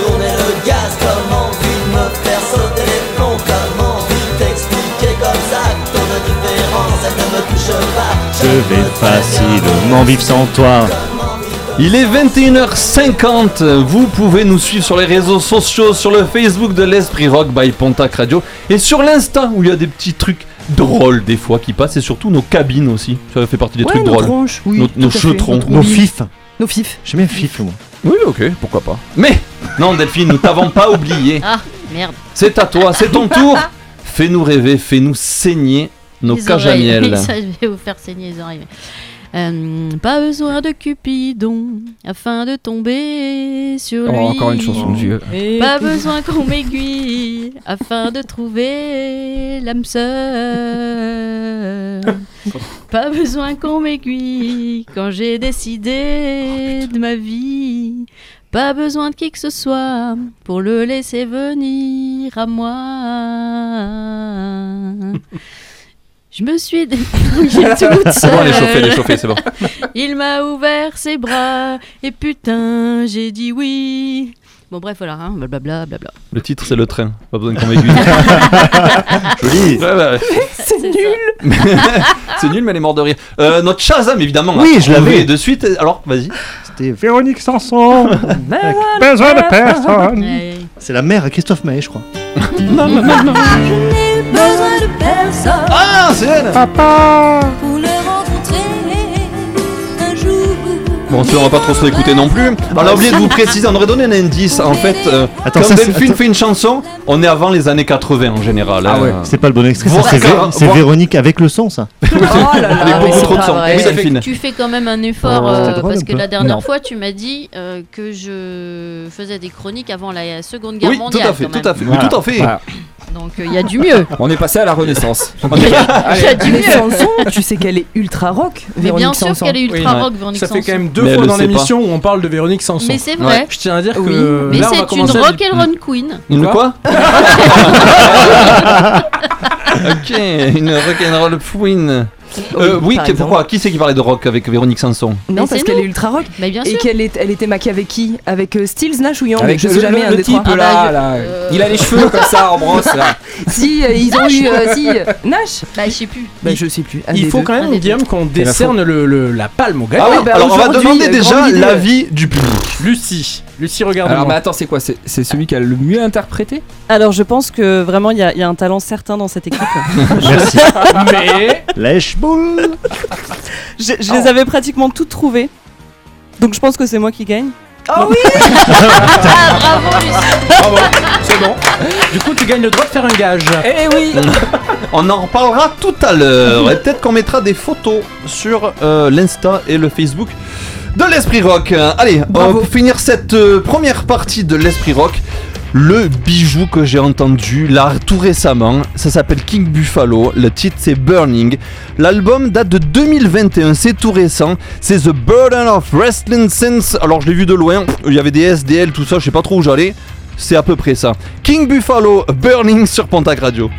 Je vais facilement vivre sans toi. Il est 21h50. Vous pouvez nous suivre sur les réseaux sociaux, sur le Facebook de l'Esprit Rock by Pontac Radio et sur l'Insta où il y a des petits trucs drôles des fois qui passent et surtout nos cabines aussi. Ça fait partie des Ouais, trucs nos drôles. tronches, oui, nos nos chetrons. Nos fifs. Nos fifs. J'aime bien fif moi. Oui, ok, pourquoi pas. Mais non, Delphine, nous t'avons pas oublié. Ah, merde. C'est à toi, c'est ton tour. *laughs* Fais-nous rêver, fais-nous saigner nos cages à oreilles. miel. *laughs* Ça, je vais vous faire saigner les oreilles. Euh, pas besoin de Cupidon afin de tomber sur Oh, lui. encore une chanson de vieux. Pas besoin qu'on m'aiguille afin de trouver l'âme sœur. Pas besoin qu'on m'aiguille quand j'ai décidé de ma vie. Pas besoin de qui que ce soit pour le laisser venir à moi. Je me suis débrouillée *laughs* *laughs* toute C'est bon, elle est seule. chauffée, elle est chauffée, c'est bon. Il m'a ouvert ses bras et putain, j'ai dit oui. Bon bref voilà, hein, blablabla, blabla. Le titre, c'est le train. Pas besoin qu'on m'aiguille. *laughs* Joli. Ouais. C'est nul. c'est nul, mais elle est morte de rire. Euh, notre Shazam, évidemment. Oui, a je l'avais. de suite. Alors, vas-y. C'était Véronique Sanson. Besoin de personne. C'est la mère à Christophe Maé, je crois. besoin de personne Ah, c'est elle pour le rencontrer un jour. Bon, on va pas trop se réécouter non plus. On a oublié de vous préciser, on aurait donné un indice. En fait, euh, Attends, quand ça, c'est- Delphine attends. fait une chanson, on est avant les années 80 en général. Ah hein. ouais, C'est pas le bon extrait, ça, Voir- c'est Vé- voir- c'est voir- Véronique avec le son, ça. *laughs* Oh là là, Avec mais beaucoup c'est trop de pas sang. vrai. Oui, Delphine. Tu fais quand même un effort euh, c'était drôle parce un que peu. la dernière Non. fois tu m'as dit euh, que je faisais des chroniques avant la Seconde Guerre Oui, tout mondiale. à fait, quand même. tout à fait. Voilà. Tout à fait. Voilà. Donc il y a du mieux. On est passé à la Renaissance. *laughs* Il *laughs* y a du Mais mieux. Sanson, tu sais qu'elle est ultra rock, Mais bien sûr Sanson. qu'elle est ultra Oui, rock, Véronique Ça fait Sanson. quand même deux Mais fois dans l'émission où on parle de Véronique Sanson. Mais c'est vrai. Je tiens à dire Oui. que Mais là, on va c'est une commencer à- rock'n'roll queen. Une Quoi quoi *laughs* Ok, une rock'n'roll queen. Euh, Oui, par exemple. pourquoi? Qui c'est qui parlait de rock avec Véronique Sanson? Non, Mais parce c'est qu'elle nous. est ultra rock. Mais bien Et sûr. qu'elle est, elle était maquée avec qui? Avec euh, Stills, Nash ou Young? Avec Je le, sais jamais le- un le des type trois. là, Ah bah, là. euh, Il a les *laughs* cheveux comme ça en brosse là. *laughs* Si, euh, ils ont eu. euh, si, euh, Nash Bah je sais plus. Bah, je sais plus. un Il faut deux. quand même, Guillaume, qu'on la décerne le, le- la palme au gagnant. Ah oui, bah, alors on va aujourd'hui, demander déjà idée. l'avis du public. Lucie. Lucie, regarde Alors, mais attends, c'est quoi? C'est c'est celui qui a le mieux interprété? Alors je pense que vraiment il y, a- il y a un talent certain dans cette équipe. *laughs* Merci. Mais Lèche boule. *laughs* je je les avais pratiquement toutes trouvées. Donc je pense que c'est moi qui gagne. Oh oui *laughs* Ah bravo Lucie. bravo, c'est bon. Du coup, tu gagnes le droit de faire un gage. Eh oui *laughs* On en reparlera tout à l'heure et peut-être qu'on mettra des photos sur euh, l'Insta et le Facebook de l'Esprit Rock. Allez, on va finir cette euh, première partie de l'Esprit Rock. Le bijou que j'ai entendu là tout récemment, ça s'appelle King Buffalo, le titre c'est Burning. L'album date de 2021, c'est tout récent, c'est The Burden of Wrestling Sense. Alors je l'ai vu de loin, il y avait des SDL, tout ça, je sais pas trop où j'allais. C'est à peu près ça. King Buffalo, Burning sur Pontac Radio.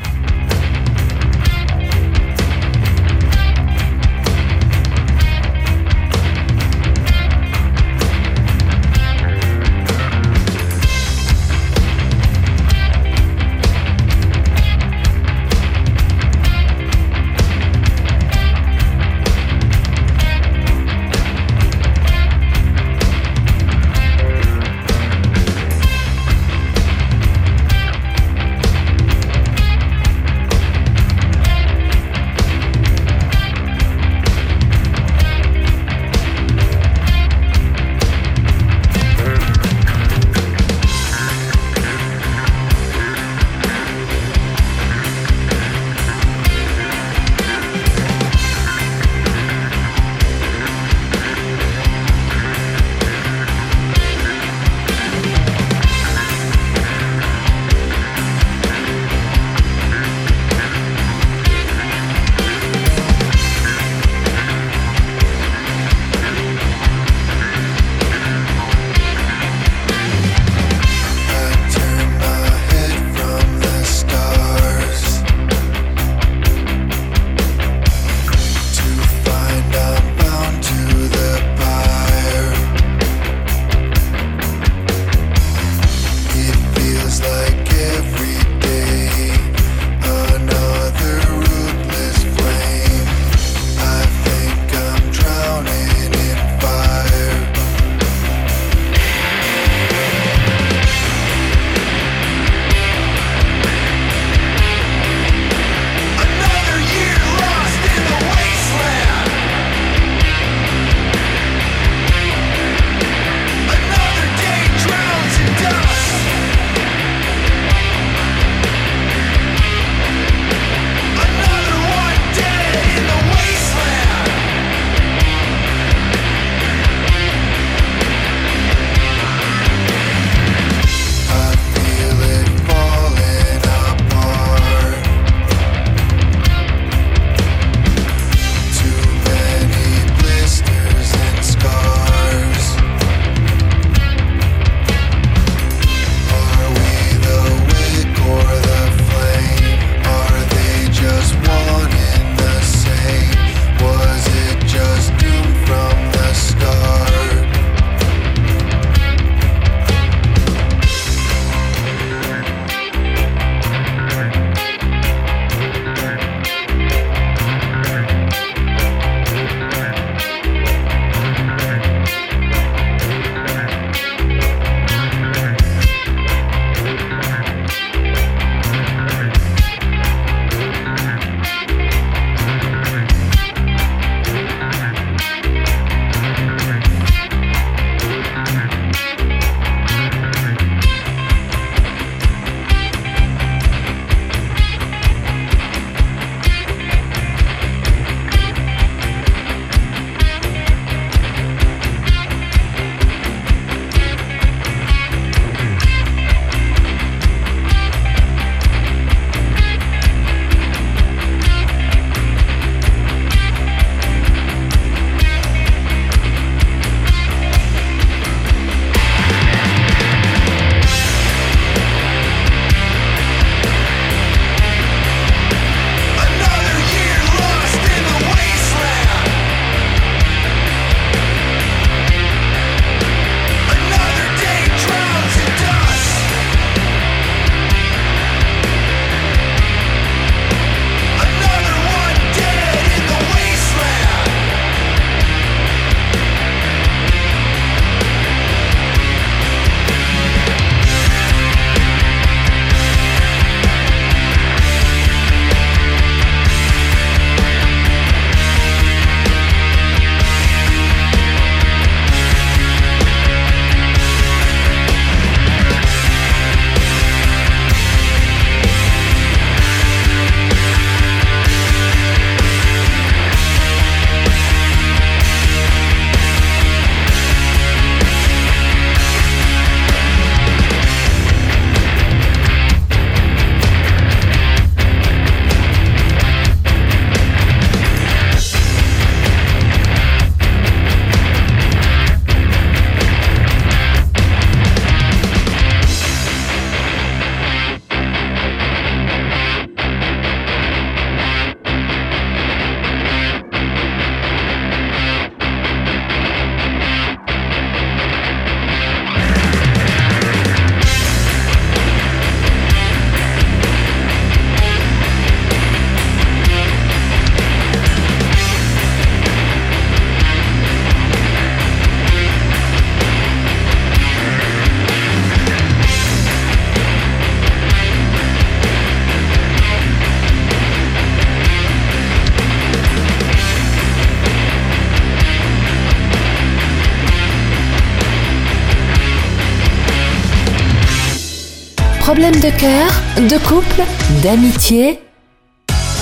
Problème de cœur, de couple, d'amitié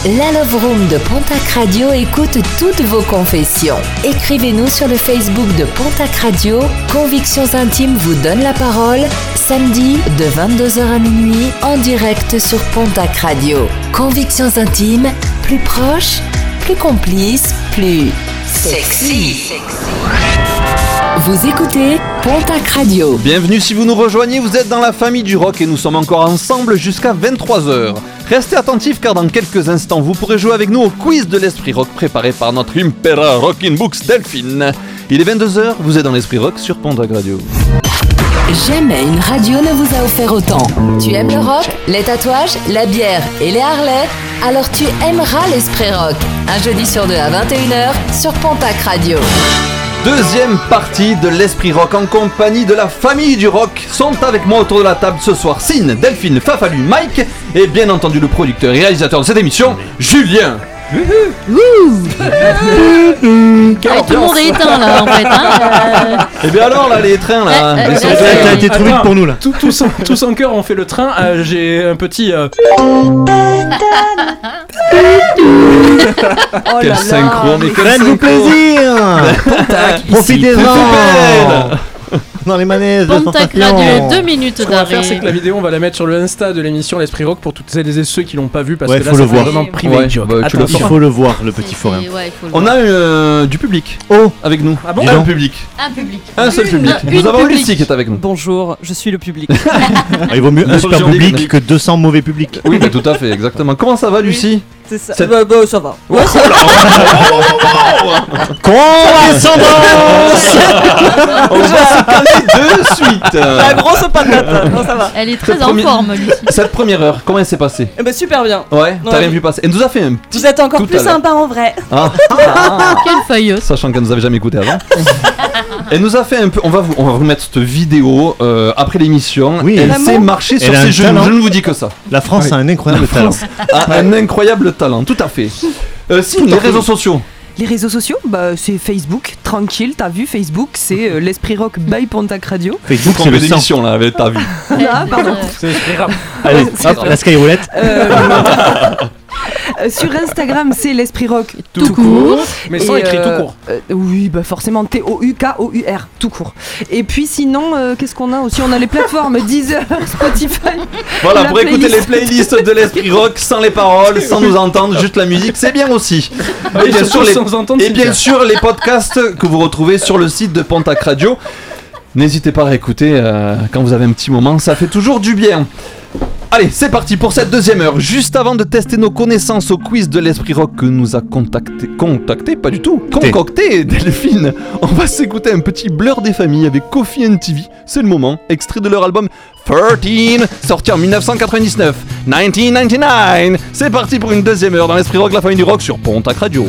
La Love Room de Pontac Radio écoute toutes vos confessions. Écrivez-nous sur le Facebook de Pontac Radio. Convictions Intimes vous donne la parole samedi de 22h à minuit en direct sur Pontac Radio. Convictions Intimes, plus proche, plus complice, plus sexy. Vous écoutez Pontac Radio. Bienvenue si vous nous rejoignez, vous êtes dans la famille du rock et nous sommes encore ensemble jusqu'à 23h. Restez attentifs car dans quelques instants vous pourrez jouer avec nous au quiz de l'esprit rock préparé par notre Impera Rockin' Books Delphine. Il est 22h, vous êtes dans l'esprit rock sur Pontac Radio. Jamais une radio ne vous a offert autant. Tu aimes le rock, les tatouages, la bière et les Harley? Alors tu aimeras l'esprit rock. Un jeudi sur deux à 21h sur Pontac Radio. Deuxième partie de l'Esprit Rock en compagnie de la famille du rock sont avec moi autour de la table ce soir Sine, Delphine, Fafalu, Mike et bien entendu le producteur et réalisateur de cette émission, Julien. Ah, tout le monde est éteint là en fait. hein. Et bien alors là les trains là, Euh, les euh, euh, T'as été trop vite pour nous là. Tout- Tous en- tous en cœur, on fait le train. Euh, J'ai un petit. euh, *laughs* Quel synchro, mais quel Faites-vous synchro. plaisir *laughs* Profitez-en Dans les manèges de Pontac. Radio, deux minutes Ce qu'on va faire, c'est que la d'arrêt. vidéo, on va la mettre sur le Insta de l'émission L'Esprit Rock pour toutes celles et ceux qui l'ont pas vu parce Ouais, que là, voir. vraiment privé Ouais, joke. bah, tu le Il faut le voir, le petit forain. Ouais, le On a euh, du public Oh avec nous. Ah bon Un public. un public. Un seul public. Une Nous avons public. Lucie qui est avec nous. Bonjour, je suis le public. *laughs* Ah, Il vaut mieux un super public public. que 200 mauvais publics. Oui, mais tout à fait, exactement. Comment ça va Lucie? C'est ça. Bah, bah, ça va. Condescendance *laughs* *laughs* On va se calmer de suite. La grosse patate. Non, ça va. Elle est très Cette en forme, Lucie. Cette première heure, comment elle s'est passée Eh ben, super bien. Ouais, t'as Ouais. rien vu passer. Elle nous a fait un petit. Vous êtes encore Tout plus l'heure. sympa en vrai. Ah, Quelle feuilleuse. sachant qu'elle nous avait jamais écouté avant. *laughs* Elle nous a fait un peu. On va vous, on va vous mettre cette vidéo euh, après l'émission. Oui. elle Vraiment sait marcher sur ses genoux. Je ne vous dis que ça. La France a un incroyable talent. A un incroyable talent, tout à fait. Euh, si, les réseaux sociaux. Les réseaux sociaux, bah, c'est Facebook, tranquille, t'as vu Facebook, c'est euh, l'Esprit Rock by Pontac Radio. Facebook, c'est l'émission là, avec ta vie. Ah, pardon. C'est l'Esprit. Allez, hop, la skyroulette. Euh, sur Instagram, c'est l'Esprit Rock Tout tout, court. court. Mais sans écrit euh, tout court. euh, oui, bah forcément T-O-U-K-O-U-R, tout court. Et puis sinon, euh, qu'est-ce qu'on a aussi? On a les plateformes *laughs* Deezer, Spotify. Voilà, pour écouter les playlist. playlists de l'esprit rock sans les paroles, sans nous entendre, juste la musique, c'est bien aussi. Et bien, sûr, les, sans entendre, et bien bien. sûr, les podcasts que vous retrouvez sur le site de Pontac Radio. N'hésitez pas à écouter euh, quand vous avez un petit moment, ça fait toujours du bien. Allez, c'est parti pour cette deuxième heure. Juste avant de tester nos connaissances au quiz de l'esprit rock que nous a contacté, contacté, pas du tout, concocté *laughs* Delphine, on va s'écouter un petit blur des familles avec Coffee and TV. C'est le moment, extrait de leur album 13, sorti en 1999, 1999. C'est parti pour une deuxième heure dans l'esprit rock, la famille du rock sur Pontac Radio.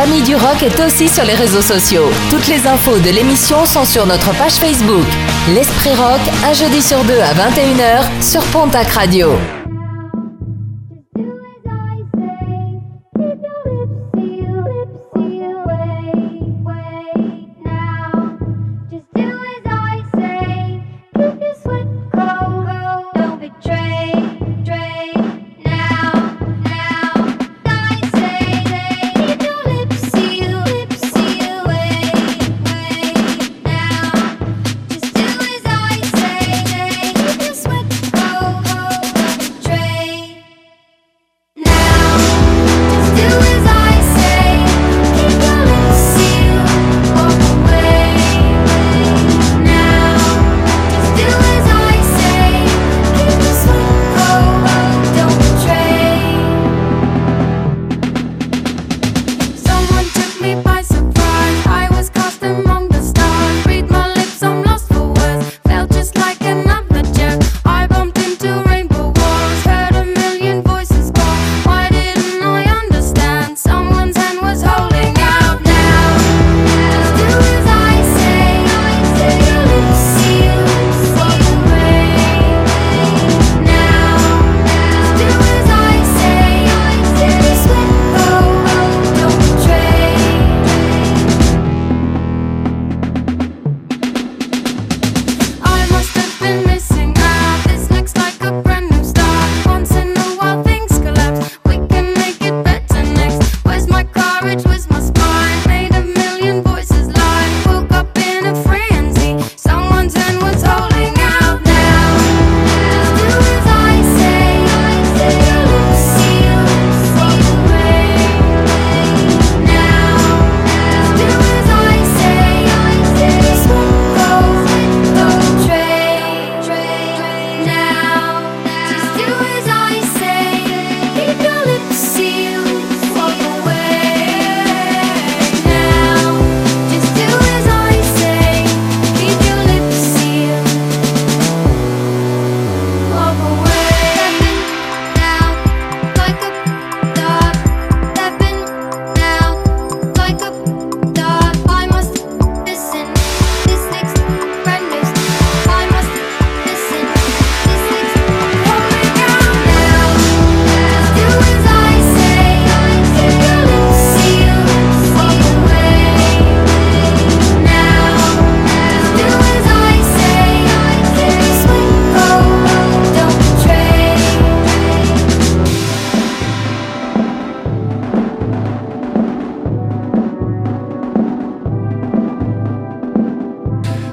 Famille du rock est aussi sur les réseaux sociaux. Toutes les infos de l'émission sont sur notre page Facebook. L'Esprit Rock, un jeudi sur deux à 21h sur Pontac Radio.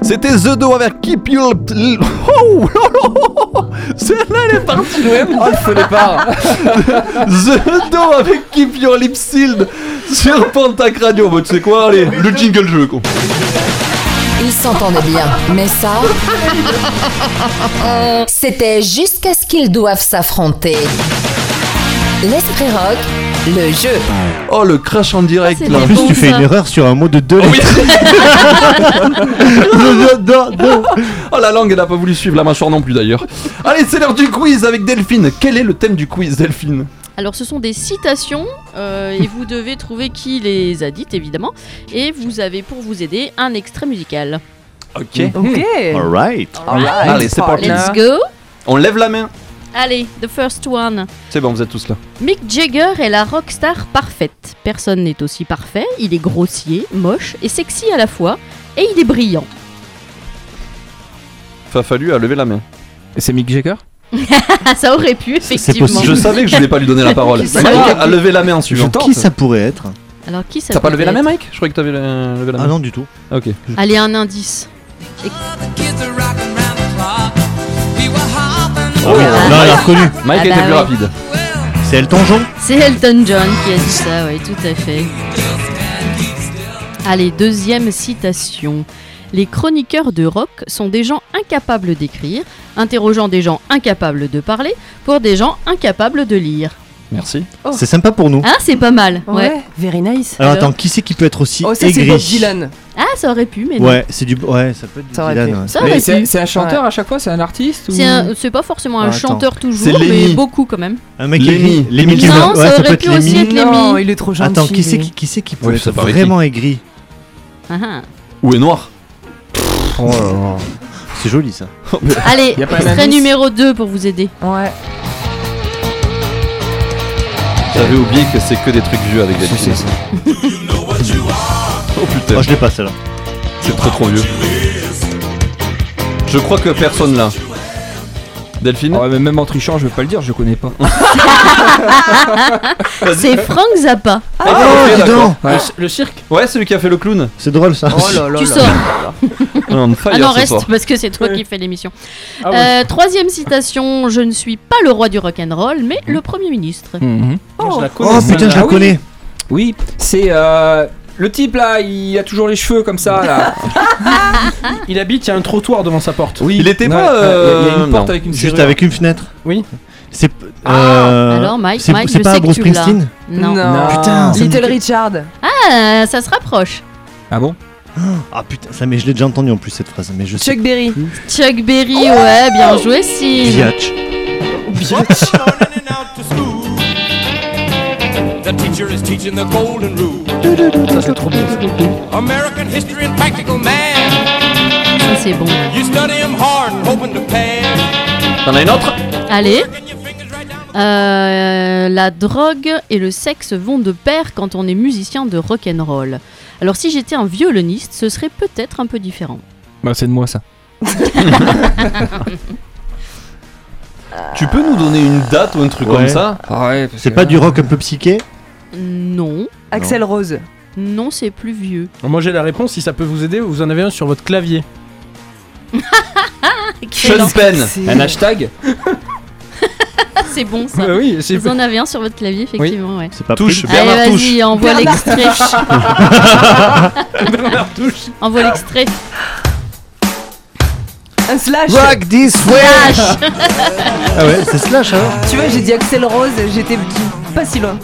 C'était The Do avec Keep Your... Oh Celle-là, elle est partie loin Oh, le départ The Do avec Keep Your Lips Sealed sur Pontac Radio. Bon, tu sais quoi Allez, le jingle jeu, quoi. Ils s'entendaient bien, mais ça, *laughs* c'était jusqu'à ce qu'ils doivent s'affronter. L'esprit rock, le jeu. Oh, le crash en direct, c'est là. En plus, tu fais une erreur sur un mot de deux lettres. *laughs* Oh, la langue, elle a pas voulu suivre, la mâchoire non plus, d'ailleurs. Allez, c'est l'heure du quiz avec Delphine. Quel est le thème du quiz, Delphine? Alors ce sont des citations euh, et vous devez trouver qui les a dites évidemment. Et vous avez pour vous aider un extrait musical. Ok. Ok. Alright. Allez, c'est parti. Let's go. On lève la main. Allez, the first one. C'est bon, vous êtes tous là. Mick Jagger est la rockstar parfaite. Personne n'est aussi parfait. Il est grossier, moche et sexy à la fois. Et il est brillant. Fafalu a levé la main. Et c'est Mick Jagger? *laughs* Ça aurait pu, effectivement. Je savais que je n'allais pas lui donner la *laughs* parole. Ça a levé la main en suivant. Qui ça pourrait être? Alors qui ça T'as pas levé la main, Mike? Je croyais que t'avais euh, levé la main. Ah non, du tout. Ok. Allez, un indice. Et- Ah oui, là, elle a reconnu. Mike Ah était bah plus oui. rapide. C'est Elton John C'est Elton John qui a dit ça, oui, tout à fait. Allez, deuxième citation. Les chroniqueurs de rock sont des gens incapables d'écrire, interrogeant des gens incapables de parler, pour des gens incapables de lire. Merci. C'est sympa pour nous. Ah, c'est pas mal. Ouais. Ouais, very nice. Alors attends, qui c'est qui peut être aussi Oh, ça, c'est aigri Bob Dylan. Ah, ça aurait pu, mais non. Ouais, c'est du ouais, ça peut être du Ça aurait Dylan. pu. ouais. Ça c'est pu. c'est un chanteur à chaque fois, c'est un artiste ou... C'est un- c'est pas forcément un Ah, attends. chanteur C'est toujours, mais beaucoup quand même. Un mec Lémi. aigri, Lémi Non, qui ça ouais, aurait peut pu être aussi Lémi. être Non, Lémi. il est trop gentil. Attends, qui c'est qui, qui c'est qui peut être ça vraiment aigri? Ah, ah. Ou est noir. Oh là là. C'est joli ça. Allez, *laughs* extrait numéro 2 pour vous aider. Ouais. J'avais oublié que c'est que des trucs vieux avec des *laughs* ça. Oh putain, Oh, je l'ai pas celle-là. c'est trop trop vieux. Je crois que personne là. Delphine Ah ouais, mais même en trichant, je vais pas le dire, je connais pas. *laughs* C'est Frank Zappa. Ah, Oh, ok, dis d'accord. donc Ouais. Le cirque Ouais, celui qui a fait le clown. C'est drôle ça. Oh là *laughs* là Tu là sors. Fire Ah non, reste parce que c'est toi qui fais l'émission. Ah ouais. Euh, troisième citation Je ne suis pas le roi du rock'n'roll, mais le Premier ministre. Mhm. Moi, je la connais, Oh celle-là. putain, je Ah la oui. connais. Oui, c'est euh, le type là, il a toujours les cheveux comme ça là. *laughs* Il habite, il y a un trottoir devant sa porte. Oui, Il était pas, ouais, euh, Il y a une porte non. avec une Juste serrure. avec une fenêtre. Oui. C'est Ah, euh, alors, Mike, c'est Mike, c'est pas sais que Bruce tu l'as. Springsteen Non. Non. Putain, ça me Little dit Richard. Ah, ça se rapproche. Ah bon? Ah putain, ça mais je l'ai déjà entendu en plus cette phrase, mais je sais. Chuck Berry. Chuck Berry, ouais, bien joué, si. Biatch. Teaching the golden rule. Ça, c'est trop bien. American history and practical math. Ça, c'est bon. You study hard and hoping to pass. T'en as une autre? Allez. Euh, la drogue et le sexe vont de pair quand on est musicien de rock'n'roll. Alors si j'étais un violoniste, ce serait peut-être un peu différent. Bah c'est de moi ça. Tu peux nous donner une date ou un truc Ouais. comme ça? Ouais, C'est que pas du rock un peu psyché? Non, Axel Rose. non, c'est plus vieux. Moi, j'ai la réponse. Si ça peut vous aider, vous en avez un sur votre clavier. *laughs* Sean Penn. Un hashtag *laughs* C'est bon ça. Bah oui, c'est Vous en avez un sur votre clavier, effectivement, ouais. C'est pas Touche, pris. Bernard Allez, Touche. vas-y, envoie Bernard l'extrait. *laughs* Bernard Touche. envoie l'extrait. Un slash. Rock this way Ah ouais, c'est Slash alors Tu vois, j'ai dit Axel Rose, j'étais pas si loin.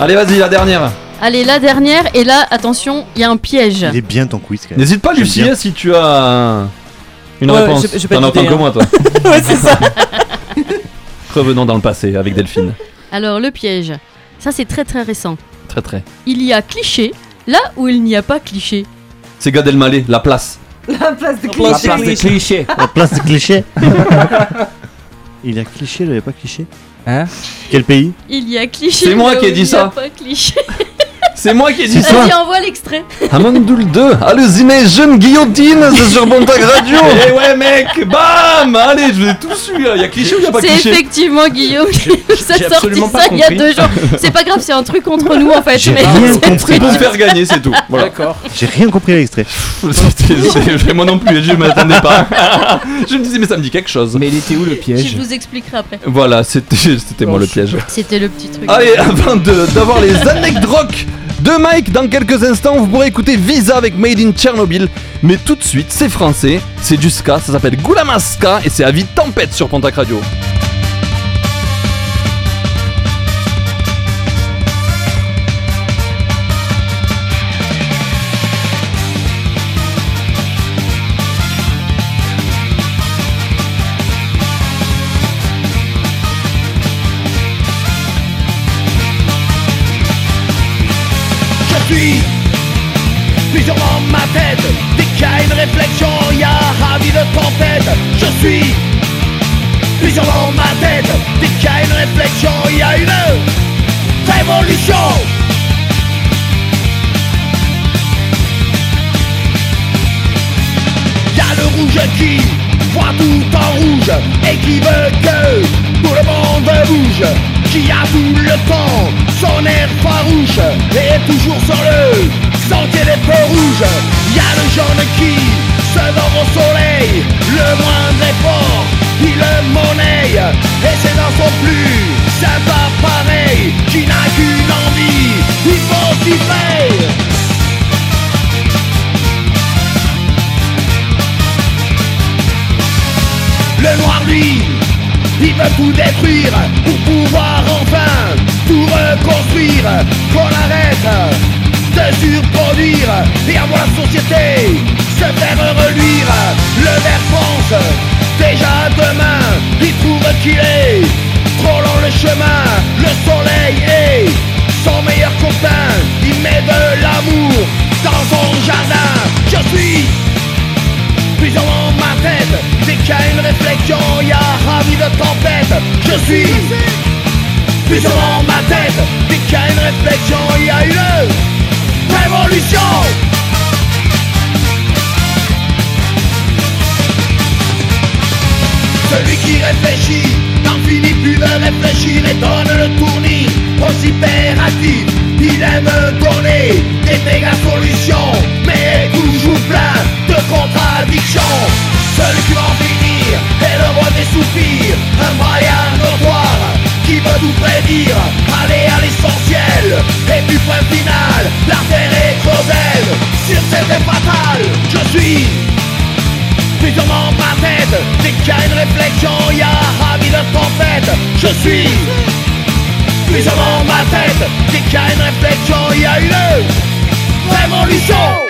Allez, vas-y, la dernière. Allez, la dernière, et là, attention, il y a un piège. Il est bien ton quiz quand même. N'hésite pas, Lucie, si tu as une Ouais, réponse. j'ai- j'ai pas T'en as autant d'idée, que hein. moi, toi. *laughs* ouais, c'est ça. *laughs* Revenons dans le passé avec Delphine. Alors, le piège. Ça, c'est très très récent. Très très. Il y a cliché là où il n'y a pas cliché. C'est Gad Elmaleh, la place. La place de La cliché. place des clichés. La place de cliché. *laughs* il a cliché, il avait pas cliché. Hein Quel pays Il y a cliché. C'est moi qui ai dit ça. pas cliché. C'est moi qui ai dit C'est ça. Vas-y, envoie l'extrait. Amandoul 2, allez jeune guillotine, c'est sur Bontac Radio. *laughs* Eh ouais, mec, bam Allez, je l'ai tout su. Il y a cliché ou il y a pas C'est cliché? effectivement Guillaume qui nous a sorti absolument pas ça il y a deux jours. C'est pas grave, c'est un truc contre nous en fait. J'ai mais rien c'est compris. C'est pour me faire gagner, c'est tout. Voilà. D'accord. J'ai rien compris à l'extrait. C'est- Moi non plus, je m'attendais pas. *laughs* Je me disais, mais ça me dit quelque chose. Mais il était où le Je piège vous expliquerai après. Voilà, c'était c'était moi le piège. C'était le petit truc. Allez, avant de- d'avoir les anecdotes rock de Mike, dans quelques instants, vous pourrez écouter Visa avec Made in Chernobyl. Mais tout de suite, c'est français, c'est du ska, ça s'appelle Goulamaska et c'est à vie tempête sur Pontac Radio. Je suis plusieurs dans ma tête. Dès qu'il y a une réflexion, il y a une révolution. Y a le rouge qui voit tout en rouge Et qui veut que tout le monde bouge. Qui a tout le temps son air farouche Et est toujours sur le sentier des feux rouges. Y a le jaune qui dort au soleil. Le moindre effort, il le monnaie. Et c'est dans son plus sympa pareil Qui n'a qu'une envie, il faut s'y faire. Le noir lui Il veut tout détruire pour pouvoir enfin tout reconstruire. Qu'on arrête de surproduire et à voir la société se faire reluire. Le ver pense déjà demain, il trouve qu'il est le chemin. Le soleil est son meilleur copain, il met de l'amour dans son jardin. Je suis plus dans ma tête, dès qu'il y a une réflexion, il y a ravi de tempête. Je suis plus dans ma tête, dès qu'il y a une réflexion, il y a une révolution. Celui qui réfléchit n'en finit plus de réfléchir et donne le tournis aux hyperactifs. Il aime donner des méga y a une réflexion, il y a ravi de tempête Je suis plus dans ma tête. Y a une réflexion, il y a une révolution. Je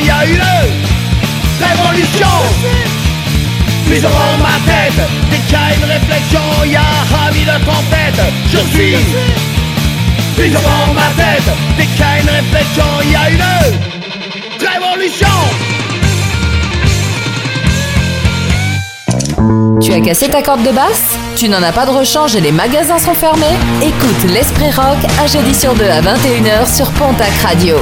il y a une révolution. Plus dans ma tête Dès qu'il une réflexion, il y a ravi de tempête. Je suis plus dans ma tête Dès qu'il une réflexion, il y a une révolution. Tu as cassé ta corde de basse? Tu n'en as pas de rechange et les magasins sont fermés? Écoute l'Esprit Rock un jeudi sur deux à 21h sur Pontac Radio.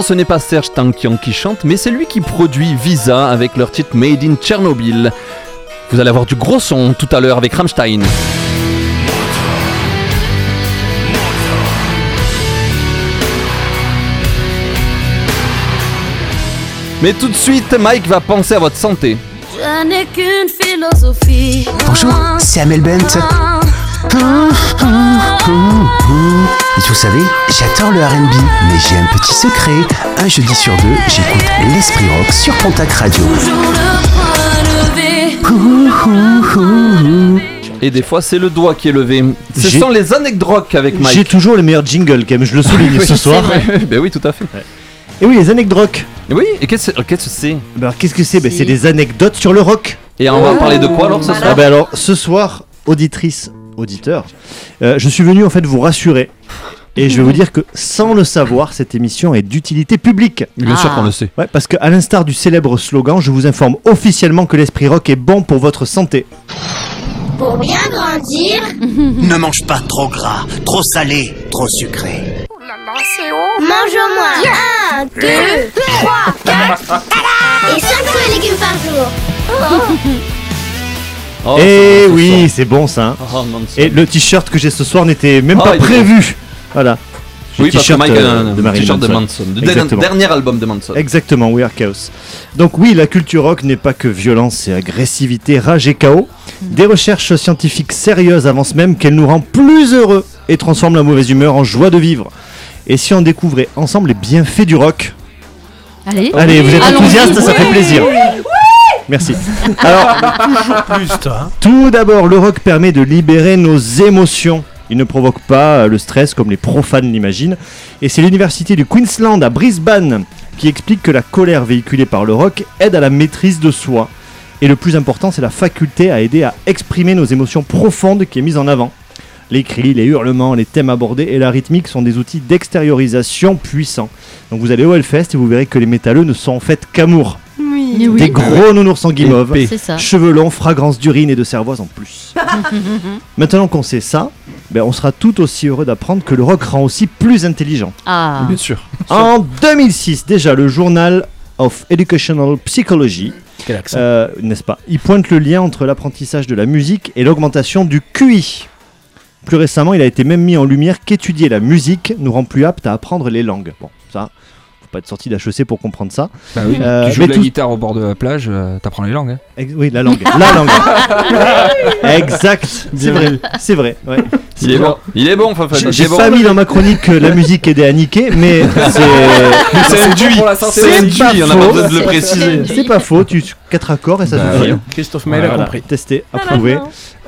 Non, ce n'est pas Serge Tankian qui chante, mais c'est lui qui produit Visa avec leur titre Made in Chernobyl. Vous allez avoir du gros son tout à l'heure avec Rammstein. Mais tout de suite, Mike va penser à votre santé. Je n'ai qu'une philosophie. Bonjour, c'est Amel Bent. Et vous savez, j'adore le RB, mais j'ai un petit secret. Un jeudi sur deux, j'écoute l'Esprit Rock sur Pontac Radio. Et des fois, c'est le doigt qui est levé. Ce J'ai- sont les anecdotes avec Mike. J'ai toujours le meilleur jingle, quand même, je le souligne *laughs* Oui, ce c'est soir. vrai. ben oui, tout à fait. Et oui, les anecdotes. Oui, et qu'est-ce qu'est-ce que c'est? Ben, qu'est-ce que c'est? Ben, C'est des anecdotes sur le rock. Et on va parler de quoi alors ce soir? Ah ben alors, ce soir, auditrice, auditeur, euh, je suis venu en fait vous rassurer. Et je vais vous dire que sans le savoir, cette émission est d'utilité publique. Bien sûr qu'on le sait. Ouais, parce qu'à l'instar du célèbre slogan, je vous informe officiellement que l'esprit rock est bon pour votre santé. Pour bien grandir. *laughs* Ne mange pas trop gras, trop salé, trop sucré. Mange au moins 1, 2, 3, 4 et 5 fruits et légumes par jour. Oh, Eh c'est bon, oui, ce c'est bon ça. hein. Oh, non, Et le t-shirt que j'ai ce soir n'était même Oh, pas prévu. Voilà. Oui, le parce que t-shirt, Mike a euh, un de Marilyn t-shirt de Manson. Du dernier, album de Manson. Exactement, We Are Chaos. Donc oui, la culture rock n'est pas que violence et agressivité, rage et chaos. Des recherches scientifiques sérieuses avancent même qu'elle nous rend plus heureux et transforme la mauvaise humeur en joie de vivre. Et si on découvrait ensemble les bienfaits du rock? Allez. Allez, vous êtes enthousiaste, ça fait plaisir. Merci. Alors, *laughs* Toujours plus, toi. hein. tout d'abord, le rock permet de libérer nos émotions. Il ne provoque pas euh, le stress comme les profanes l'imaginent. Et c'est l'université du Queensland à Brisbane qui explique que la colère véhiculée par le rock aide à la maîtrise de soi. Et le plus important, c'est la faculté à aider à exprimer nos émotions profondes qui est mise en avant. Les cris, les hurlements, les thèmes abordés et la rythmique sont des outils d'extériorisation puissants. Donc vous allez au Hellfest et vous verrez que les métalleux ne sont en fait qu'amour. Oui. Des gros nounours en guimauve, cheveux longs, fragrance d'urine et de cervoise en plus. *laughs* Maintenant qu'on sait ça, ben on sera tout aussi heureux d'apprendre que le rock rend aussi plus intelligent. Ah. Bien sûr. En 2006, déjà, le journal of Educational Psychology, Quel accent. euh, n'est-ce pas? Il pointe le lien entre l'apprentissage de la musique et l'augmentation du QI. Plus récemment, il a été même mis en lumière qu'étudier la musique nous rend plus aptes à apprendre les langues. Bon, ça, pas être sorti d'HEC pour comprendre ça. Bah oui, Euh, tu joues mais de la tout- guitare au bord de la plage, euh, t'apprends les langues. hein. Ex- oui, la langue. La langue. *laughs* exact. C'est vrai. C'est vrai. ouais. Il est bon. Il est bon, Fafa. J'ai il est j'ai bon. pas mis dans ma chronique que la musique aidait à niquer, mais *laughs* c'est. Mais c'est un duit. pour la C'est santé. un pas duit, on a pas besoin de le préciser. C'est pas faux, tu quatre accords et ça Bah, suffit. oui. Christophe a Voilà, compris. Testé, approuvé.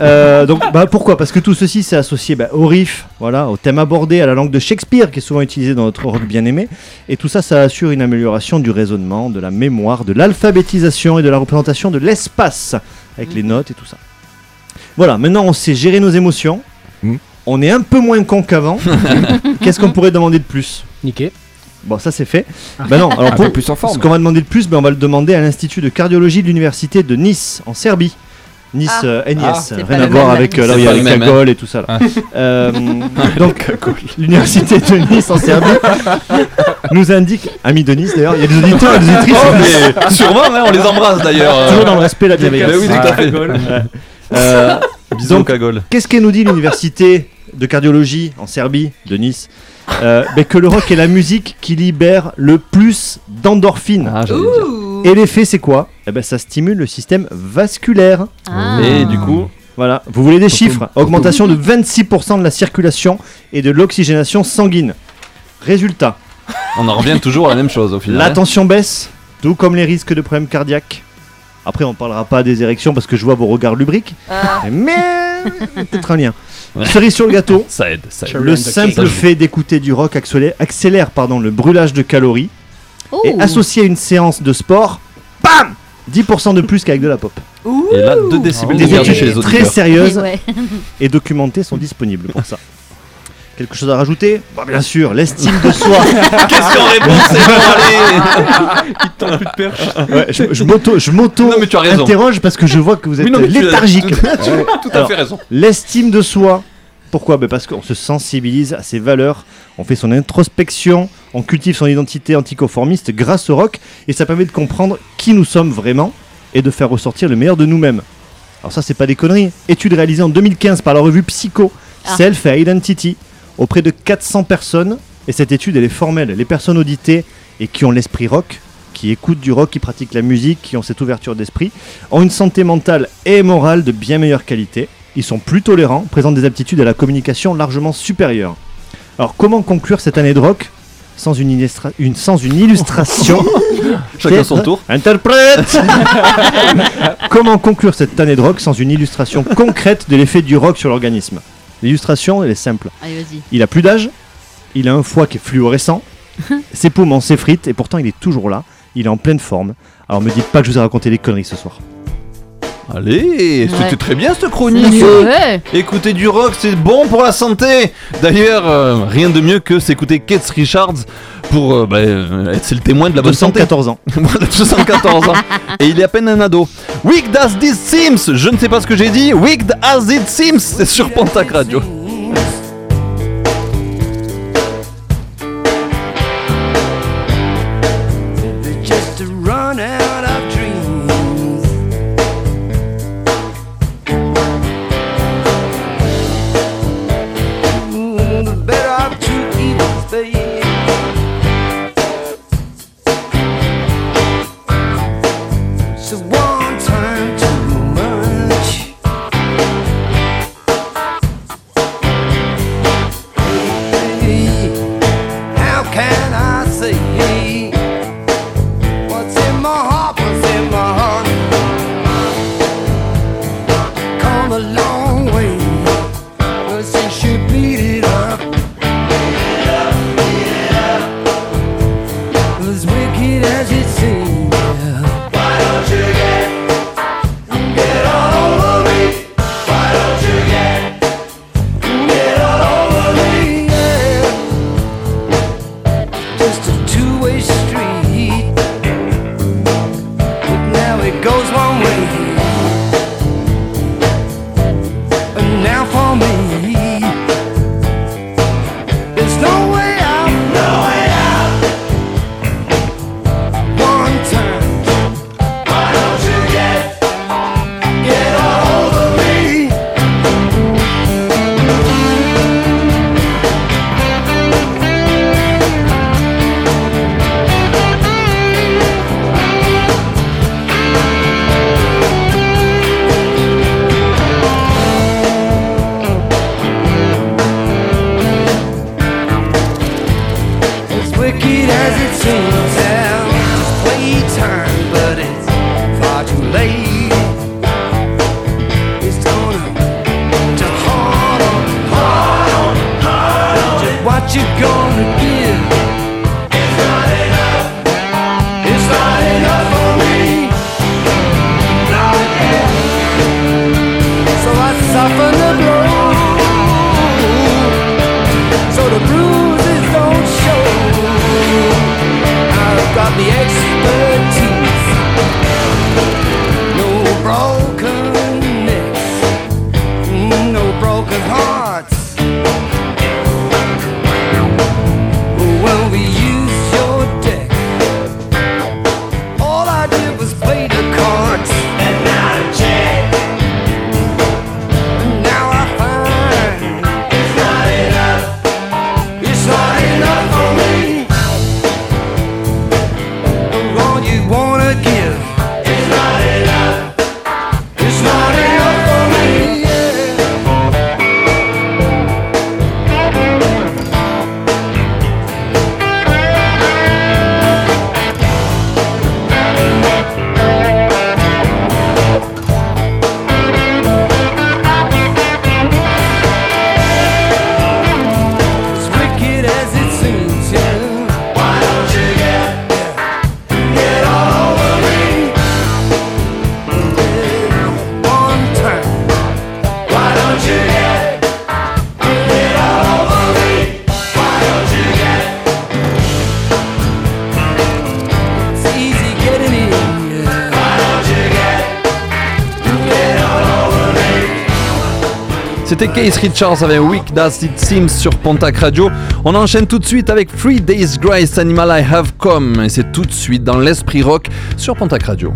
Euh, donc, bah, pourquoi? Parce que tout ceci, c'est associé bah, au riff, voilà, au thème abordé, à la langue de Shakespeare, qui est souvent utilisée dans notre rock bien aimé. Et tout ça, ça assure une amélioration du raisonnement, de la mémoire, de l'alphabétisation et de la représentation de l'espace, avec les notes et tout ça. Voilà, maintenant on sait gérer nos émotions. Mm. On est un peu moins con qu'avant. *laughs* Qu'est-ce qu'on pourrait demander de plus? Niqué. Bon, ça c'est fait. Bah non, *laughs* alors pour plus en forme. ce qu'on va demander de plus, ben, on va le demander à l'Institut de cardiologie de l'Université de Nice, en Serbie. Nice, Ah. euh, NIS, Ah, rien à le voir avec euh, là il y a les le cagoles et tout ça. Là. Ah. Euh, *laughs* donc, l'Université de Nice en Serbie *laughs* nous indique, amis de Nice d'ailleurs, il y a des auditeurs et des auditrices. Oh, mais sûrement, hein, on les embrasse d'ailleurs. Toujours dans le respect la bienveillance. Bah oui, tout à fait. Euh, donc, cagole. Qu'est-ce qu'elle nous dit l'université de cardiologie en Serbie, de Nice? Euh, Que le rock est la musique qui libère le plus d'endorphines. Ah, j'allais dire. Et l'effet, c'est quoi? Eh ben, Ça stimule le système vasculaire. Ah. Et du coup, Voilà, vous voulez des chiffres Augmentation de 26% de la circulation et de l'oxygénation sanguine. Résultat, on en revient toujours à la même chose au final. la tension baisse, tout comme les risques de problèmes cardiaques. Après, on parlera pas des érections parce que je vois vos regards lubriques. Mais peut-être un lien. Ouais. Cerise sur le gâteau, *laughs* Ça aide, ça aide. le simple fait d'écouter du rock accélère, accélère pardon, le brûlage de calories Oh. et associé à une séance de sport, bam 10% de plus qu'avec de la pop. Et là, 2 décibels de Des chez les très sérieuses *laughs* Ouais. et documentées sont disponibles pour ça. Quelque chose à rajouter Bah, Bien sûr, l'estime de soi. *laughs* Question réponse, c'est bon, allez Ouais, je je m'auto, je m'auto Non, mais tu as raison. interroge parce que je vois que vous êtes Oui, non, mais tu as- léthargique. tu as *laughs* tout à Alors, fait raison. L'estime de soi, Pourquoi? Ben Parce qu'on se sensibilise à ses valeurs, on fait son introspection, on cultive son identité anticonformiste grâce au rock, et ça permet de comprendre qui nous sommes vraiment et de faire ressortir le meilleur de nous-mêmes. Alors ça, c'est pas des conneries. Étude réalisée en 2015 par la revue Psycho, Ah. Self et Identity, auprès de 400 personnes. Et cette étude, elle est formelle. Les personnes auditées et qui ont l'esprit rock, qui écoutent du rock, qui pratiquent la musique, qui ont cette ouverture d'esprit, ont une santé mentale et morale de bien meilleure qualité. Ils sont plus tolérants, présentent des aptitudes à la communication largement supérieures. Alors comment conclure cette année de rock sans une, illustra- une- sans une illustration *laughs* Chacun son tour. Interprète *laughs* Comment conclure cette année de rock sans une illustration concrète de l'effet du rock sur l'organisme? L'illustration, elle est simple. Allez, vas-y. Il a plus d'âge, il a un foie qui est fluorescent, *laughs* ses poumons s'effritent et pourtant il est toujours là, il est en pleine forme. Alors me dites pas que je vous ai raconté des conneries ce soir. Allez, c'était Ouais. très bien cette chronique. Écouter du rock, c'est bon pour la santé. D'ailleurs, euh, rien de mieux que s'écouter Keith Richards pour euh, bah, euh, être c'est le témoin de la bonne santé. 214 ans. *laughs* Voilà, 214 ans. Et il est à peine un ado. Wicked as this seems. Je ne sais pas ce que j'ai dit. Wicked as it seems. C'est sur Pontac Radio. C'était Case Richards avec Week Does It Seems sur Pontac Radio. On enchaîne tout de suite avec Three Days Grace Animal I Have Come. Et c'est tout de suite dans l'esprit rock sur Pontac Radio.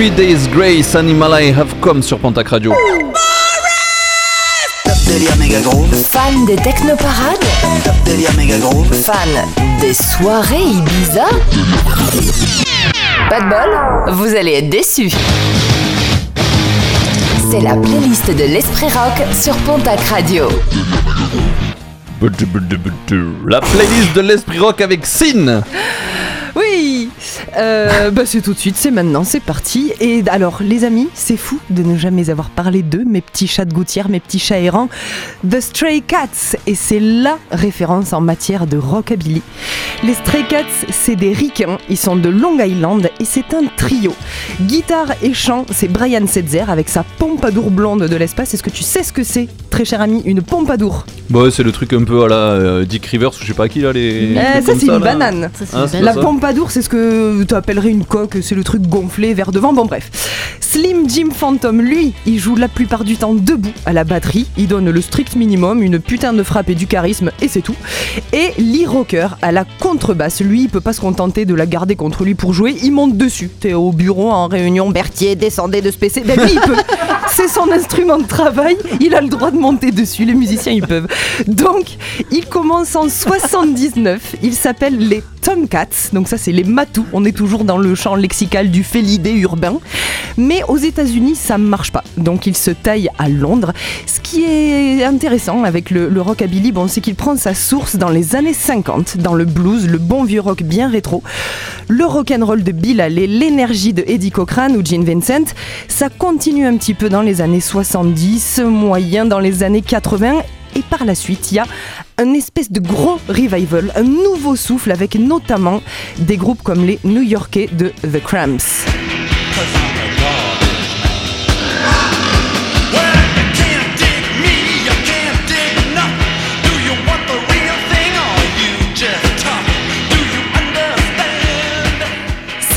Three Days Grace Animal I Have Come sur Pontac Radio. Délire méga groove. Fan des technoparades. Délire méga groove. Fan des soirées Ibiza. Pas de bol, vous allez être déçus. C'est la playlist de l'Esprit Rock sur Pontac Radio. La playlist de l'Esprit Rock avec Sin. Euh, bah c'est tout de suite, c'est maintenant, c'est parti. Et alors, les amis, c'est fou de ne jamais avoir parlé d'eux, mes petits chats de gouttière, mes petits chats errants. The Stray Cats, et c'est la référence en matière de rockabilly. Les Stray Cats, c'est des ricains, ils sont de Long Island et c'est un trio. Guitare et chant, c'est Brian Setzer avec sa pompadour blonde de l'espace. Est-ce que tu sais ce que c'est, très cher ami, une pompadour? Bah ouais, c'est le truc un peu à la euh, Dick Rivers ou je sais pas qui là les. Euh, ça c'est une là. banane. Ah, la pompadour c'est ce que euh, t'appellerais une coque, c'est le truc gonflé vers devant, bon bref. Slim Jim Phantom, lui, il joue la plupart du temps debout à la batterie, il donne le strict minimum, une putain de frappe et du charisme, et c'est tout. Et Lee Rocker à la contrebasse, lui, il peut pas se contenter de la garder contre lui pour jouer, il monte dessus. T'es au bureau en réunion, Berthier, descendez de ce PC, ben lui, il peut. *laughs* C'est son instrument de travail, il a le droit de monter dessus, les musiciens, ils peuvent. Donc, il commence en 79, il s'appelle les Tomcats, donc ça c'est les matous, on est toujours dans le champ lexical du félidé urbain. Mais aux États-Unis, ça ne marche pas. Donc il se taille à Londres. Ce qui est intéressant avec le, le rockabilly, bon, c'est qu'il prend sa source dans les années 50, dans le blues, le bon vieux rock bien rétro, le rock'n'roll de Bill Haley, l'énergie de Eddie Cochran ou Gene Vincent. Ça continue un petit peu dans les années 70, moyen dans les années 80 et par la suite, il y a un espèce de gros revival, un nouveau souffle avec notamment des groupes comme les New-Yorkais de The Cramps.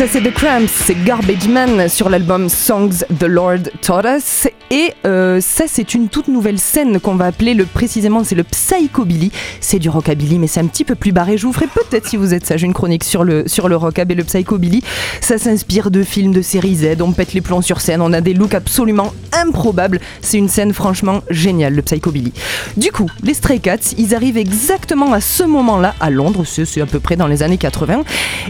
C'est The Cramps, c'est Garbage Man sur l'album Songs the Lord Taught Us. Et euh, ça c'est une toute nouvelle scène qu'on va appeler le précisément c'est le psychobilly. C'est du rockabilly mais c'est un petit peu plus barré. Je vous ferai peut-être si vous êtes sage une chronique sur le, sur le rockab et le psychobilly. Ça s'inspire de films de série Z, on pète les plombs sur scène, on a des looks absolument improbables. C'est une scène franchement géniale le psychobilly. Du coup, les Stray Cats, ils arrivent exactement à ce moment-là à Londres, c'est à peu près dans les années 80,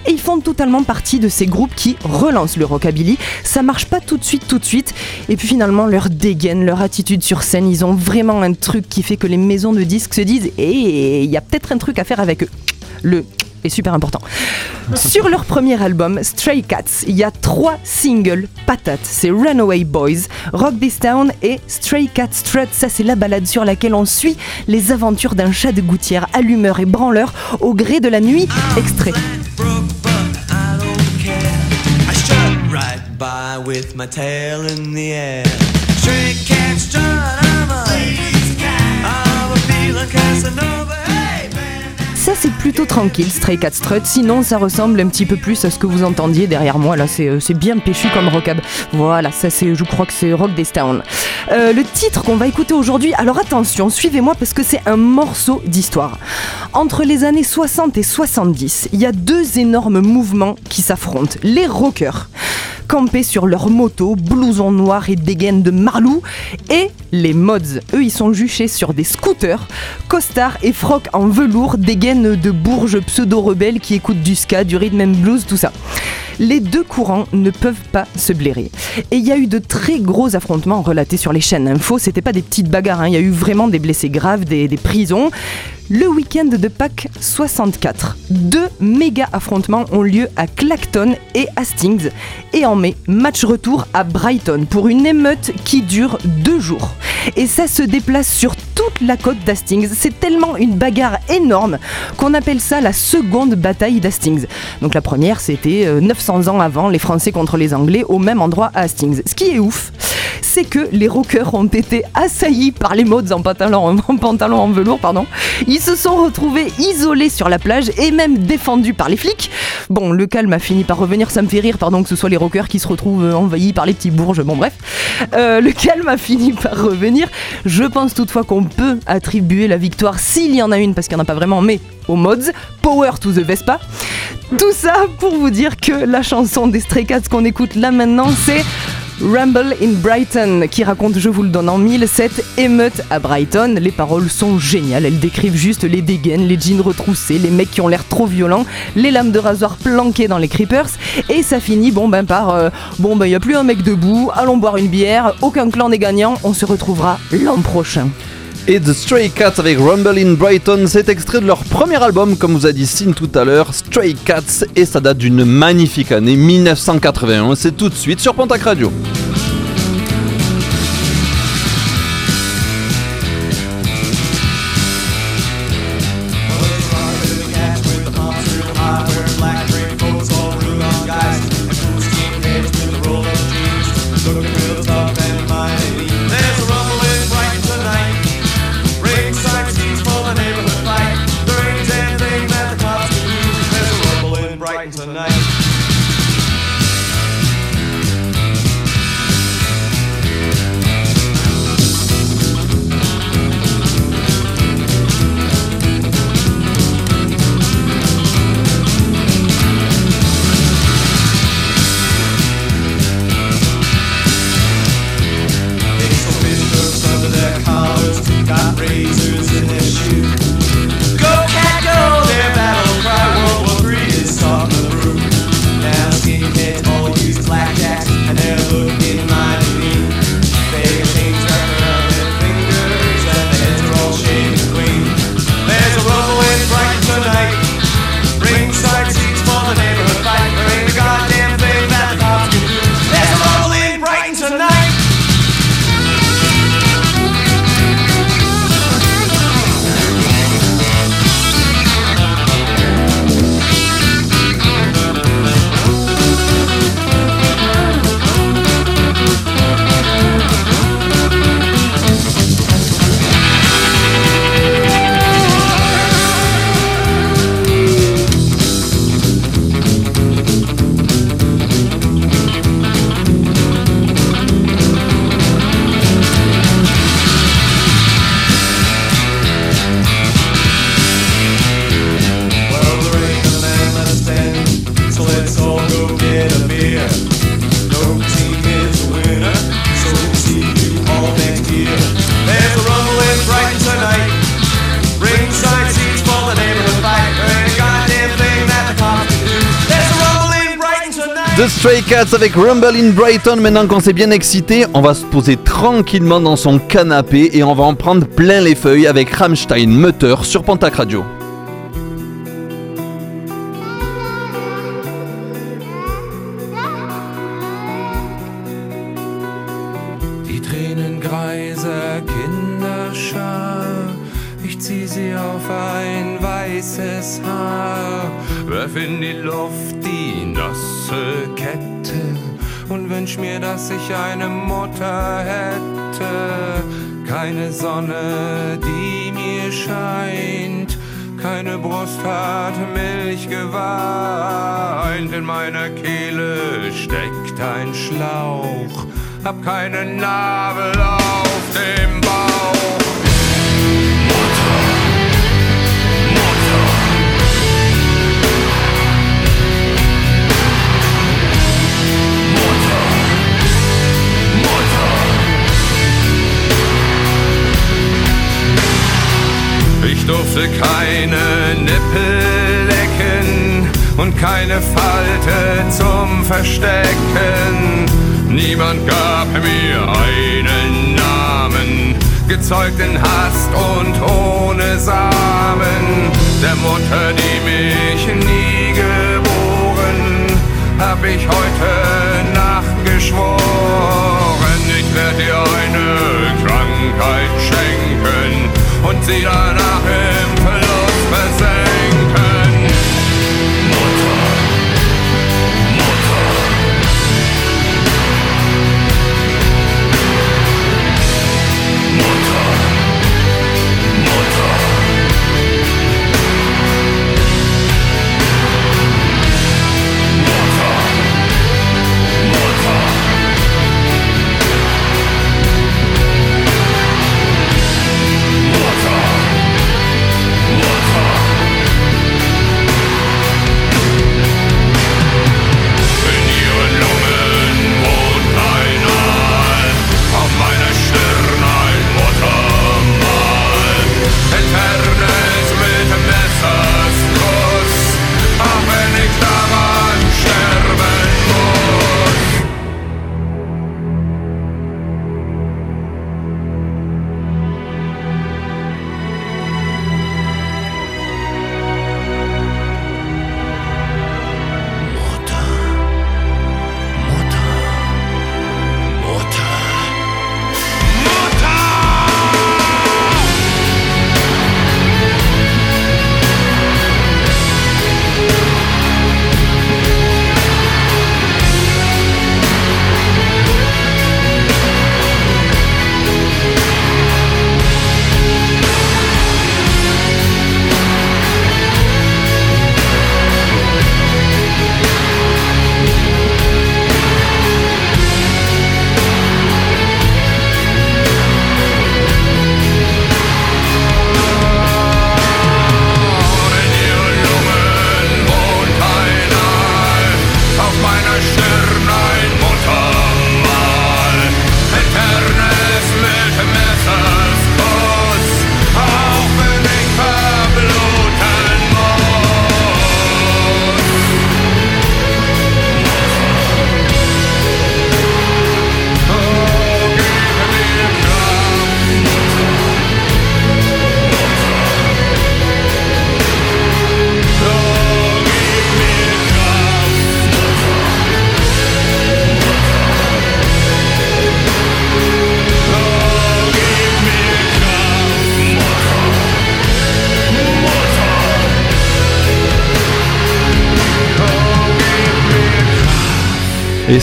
et ils font totalement partie de ces groupes qui relancent le rockabilly. Ça marche pas tout de suite, tout de suite, et puis finalement leur dégaine, leur attitude sur scène, ils ont vraiment un truc qui fait que les maisons de disques se disent, et il y a peut-être un truc à faire avec eux. Le est super important. *laughs* Sur leur premier album, Stray Cats, il y a trois singles patates. C'est Runaway Boys, Rock This Town et Stray Cat Strut. Ça, c'est la balade sur laquelle on suit les aventures d'un chat de gouttière, allumeur et branleur au gré de la nuit. Extrait. With my tail in the air. Stray cat strut, I'm a I'm a feeling Casanova. Hey, Ça, c'est plutôt tranquille, Stray Cat Strut. Sinon, ça ressemble un petit peu plus à ce que vous entendiez derrière moi. Là, c'est euh, c'est bien péchu comme rockab. Voilà, ça, c'est, je crois que c'est Rock This Town. Euh, le titre qu'on va écouter aujourd'hui, alors attention, suivez-moi parce que c'est un morceau d'histoire. Entre les années 60 et 70, il y a deux énormes mouvements qui s'affrontent. Les rockers, campés sur leur moto, blouson noir et dégaine de marlou, et les mods. Eux, ils sont juchés sur des scooters, costards et frocs en velours, dégaine de bourges pseudo-rebelles qui écoutent du ska, du rhythm and blues, tout ça. Les deux courants ne peuvent pas se blairer. Et il y a eu de très gros affrontements relatés sur les chaînes info. C'était pas des petites bagarres, hein. il y a eu vraiment des blessés graves, des, des prisons. Le week-end de Pâques 64, deux méga affrontements ont lieu à Clacton et Hastings. Et en mai, match retour à Brighton pour une émeute qui dure deux jours. Et ça se déplace sur toute la côte d'Hastings. C'est tellement une bagarre énorme qu'on appelle ça la seconde bataille d'Hastings. Donc la première, c'était euh, 900 ans avant les Français contre les Anglais au même endroit à Hastings. Ce qui est ouf, c'est que les rockers ont été assaillis par les mods *laughs* en pantalon en, velours. Pardon. Ils se sont retrouvés isolés sur la plage et même défendus par les flics. Bon, le calme a fini par revenir, ça me fait rire, pardon, que ce soit les rockers qui se retrouvent envahis par les petits bourges. Bon, bref. Euh, le calme a fini par revenir. Je pense toutefois qu'on peut attribuer la victoire, s'il y en a une, parce qu'il n'y en a pas vraiment, mais aux mods. Power to the Vespa. Tout ça pour vous dire que la chanson des Stray Cats qu'on écoute là maintenant, c'est Rumble in Brighton, qui raconte, je vous le donne en mille, cette émeute à Brighton. Les paroles sont géniales, elles décrivent juste les dégaines, les jeans retroussés, les mecs qui ont l'air trop violents, les lames de rasoir planquées dans les creepers, et ça finit bon ben par euh, bon ben y a plus un mec debout, allons boire une bière, aucun clan n'est gagnant, on se retrouvera l'an prochain. Et The Stray Cats avec Rumble in Brighton, c'est extrait de leur premier album, comme vous a dit Sin tout à l'heure, Stray Cats, et ça date d'une magnifique année 1981. C'est tout de suite sur Pontac Radio. Avec Rumble in Brighton. Maintenant qu'on s'est bien excité, on va se poser tranquillement dans son canapé et on va en prendre plein les feuilles avec Rammstein Mutter sur Pentac Radio. keine Nabel auf dem Bauch. Ich durfte keine Nippel lecken und keine Falte zum Verstecken. Niemand gab einen Namen, gezeugt in Hast und ohne Samen. Der Mutter, die mich nie geboren, hab ich heute Nacht geschworen. Ich werde dir eine Krankheit schenken und sie danach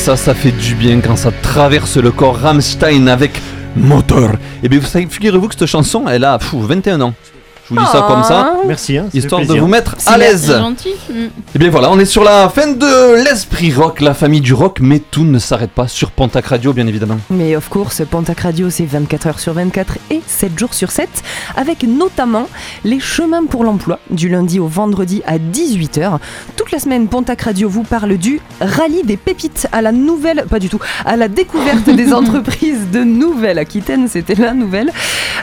ça, ça fait du bien quand ça traverse le corps Rammstein avec moteur. Et bien, vous savez, figurez-vous que cette chanson, elle a pfou, 21 ans. Je vous dis ça comme ça. Merci, hein, ça fait Histoire de plaisir. vous mettre à l'aise. c'est gentil. Et bien voilà, on est sur la fin de l'esprit rock, la famille du rock, mais tout ne s'arrête pas sur Pontac Radio, bien évidemment. Mais of course, Pontac Radio, c'est 24 heures sur 24 et 7 jours sur 7, avec notamment les chemins pour l'emploi, du lundi au vendredi à 18h. Toute la semaine, Pontac Radio vous parle du rallye des pépites à la nouvelle, pas du tout, à la découverte *laughs* des entreprises de Nouvelle-Aquitaine, c'était la nouvelle.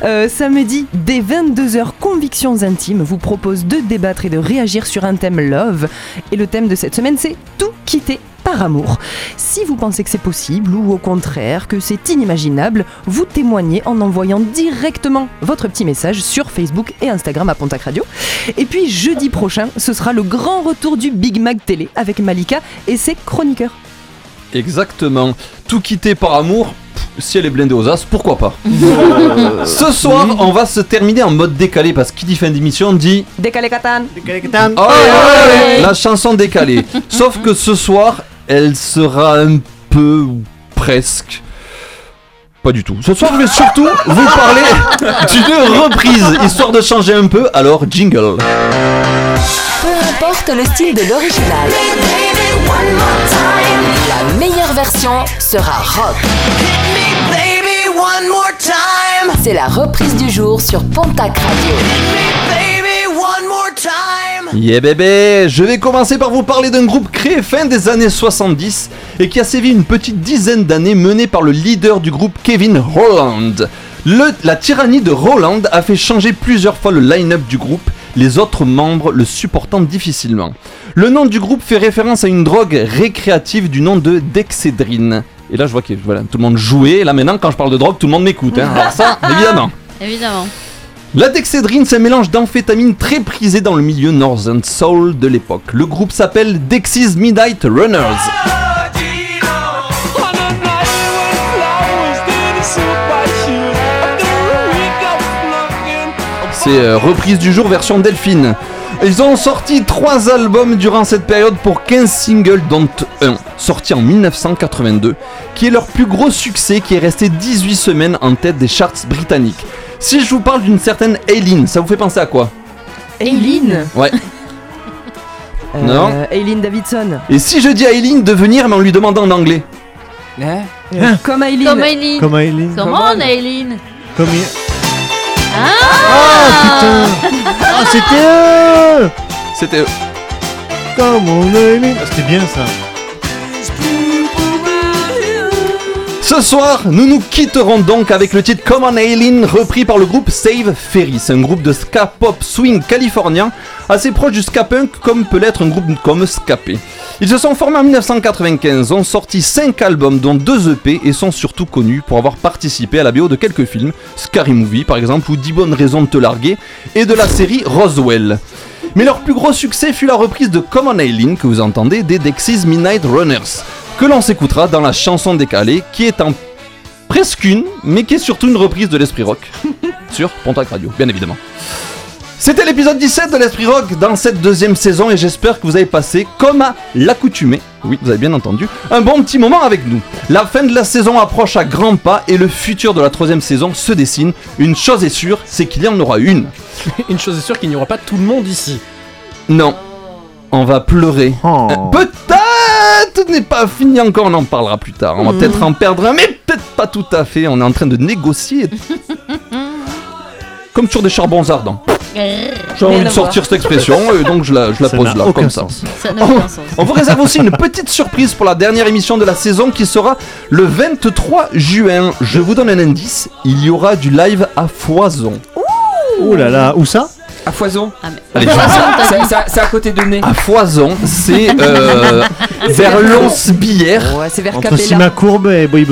Euh, samedi, dès 22h, Convictions Intimes vous propose de débattre et de réagir sur un thème Et le thème de cette semaine, c'est tout quitter par amour. Si vous pensez que c'est possible ou au contraire que c'est inimaginable, vous témoignez en envoyant directement votre petit message sur Facebook et Instagram à Pontac Radio. Et puis jeudi prochain, ce sera le grand retour du Big Mag Télé avec Malika et ses chroniqueurs. Exactement. Tout quitter par amour, si elle est blindée aux as, pourquoi pas Euh, *laughs* Ce soir, on va se terminer en mode décalé parce qu'il dit fin d'émission dit Décalé Catan Oh, ouais, ouais, ouais, la chanson décalée. *laughs* Sauf que ce soir, elle sera un peu ou presque. Pas du tout. Ce soir, je vais surtout *laughs* vous parler d'une reprise, histoire de changer un peu. Alors, jingle. Peu importe le style de l'original, la meilleure version sera rock. Baby, one more time. C'est la reprise du jour sur Pontac Radio. Baby, one more time. Yeah bébé, je vais commencer par vous parler d'un groupe créé fin des années 70 et qui a sévi une petite dizaine d'années mené par le leader du groupe Kevin Holland. Le- la tyrannie de Roland a fait changer plusieurs fois le line-up du groupe, les autres membres le supportant difficilement. Le nom du groupe fait référence à une drogue récréative du nom de Dexedrine. Et là je vois que voilà, tout le monde jouait, là maintenant quand je parle de drogue tout le monde m'écoute. Hein. Alors ça, *laughs* évidemment. Évidemment. La dexédrine, c'est un mélange d'amphétamine très prisé dans le milieu Northern Soul de l'époque. Le groupe s'appelle Dexys Midnight Runners. C'est euh, reprise du jour version Delphine. Ils ont sorti 3 albums durant cette période pour 15 singles, dont un sorti en 1982, qui est leur plus gros succès, qui est resté 18 semaines en tête des charts britanniques. Si je vous parle d'une certaine Aileen, ça vous fait penser à quoi? Aileen Ouais. Euh, Non. Aileen Davidson. Et si je dis à Aileen de venir, mais en lui demandant en anglais Euh, Comme Aileen. Comme Aileen. Comme Aileen. Come on, Aileen. Comme il- Ah, Ah, c'était eux C'était eux. Comme on. Ah, C'était bien ça. Ce soir, nous nous quitterons donc avec le titre Come on Aileen, repris par le groupe Save Ferris, un groupe de ska pop swing californien, assez proche du ska punk comme peut l'être un groupe comme Scapé. Ils se sont formés en 1995, ont sorti 5 albums dont 2 EP et sont surtout connus pour avoir participé à la BO de quelques films, Scary Movie par exemple ou 10 bonnes raisons de te larguer, et de la série Roswell. Mais leur plus gros succès fut la reprise de Come on Aileen que vous entendez des Dexys Midnight Runners, que l'on s'écoutera dans la chanson décalée qui est en presque une, mais qui est surtout une reprise de l'Esprit Rock *laughs* sur Pontac Radio, bien évidemment. C'était l'épisode 17 de l'Esprit Rock dans cette deuxième saison et j'espère que vous avez passé, comme à l'accoutumée, oui, vous avez bien entendu, un bon petit moment avec nous. La fin de la saison approche à grands pas et le futur de la troisième saison se dessine. Une chose est sûre, c'est qu'il y en aura une. *laughs* Une chose est sûre qu'il n'y aura pas tout le monde ici. Non, on va pleurer. Oh. Euh, Peut-être n'est pas fini encore, on en parlera plus tard. On va Mhm. peut-être en perdre un, mais peut-être pas tout à fait. On est en train de négocier. *laughs* Comme sur des charbons ardents. J'ai envie de sortir cette expression, et donc je la, je la Ça pose là, aucun comme ça. sens. Ça n'a aucun sens. On vous réserve aussi une petite surprise pour la dernière émission de la saison qui sera le 23 juin. Je vous donne un indice, il y aura du live à foison. Oh là là, où ça? À foison. Ah, mais- Allez, je- Ça- ça- C'est à côté de nez. à foison, c'est euh, *laughs* vers Lons-Billère. Ouais, c'est vers Entre Capella. Sima Courbe et Boy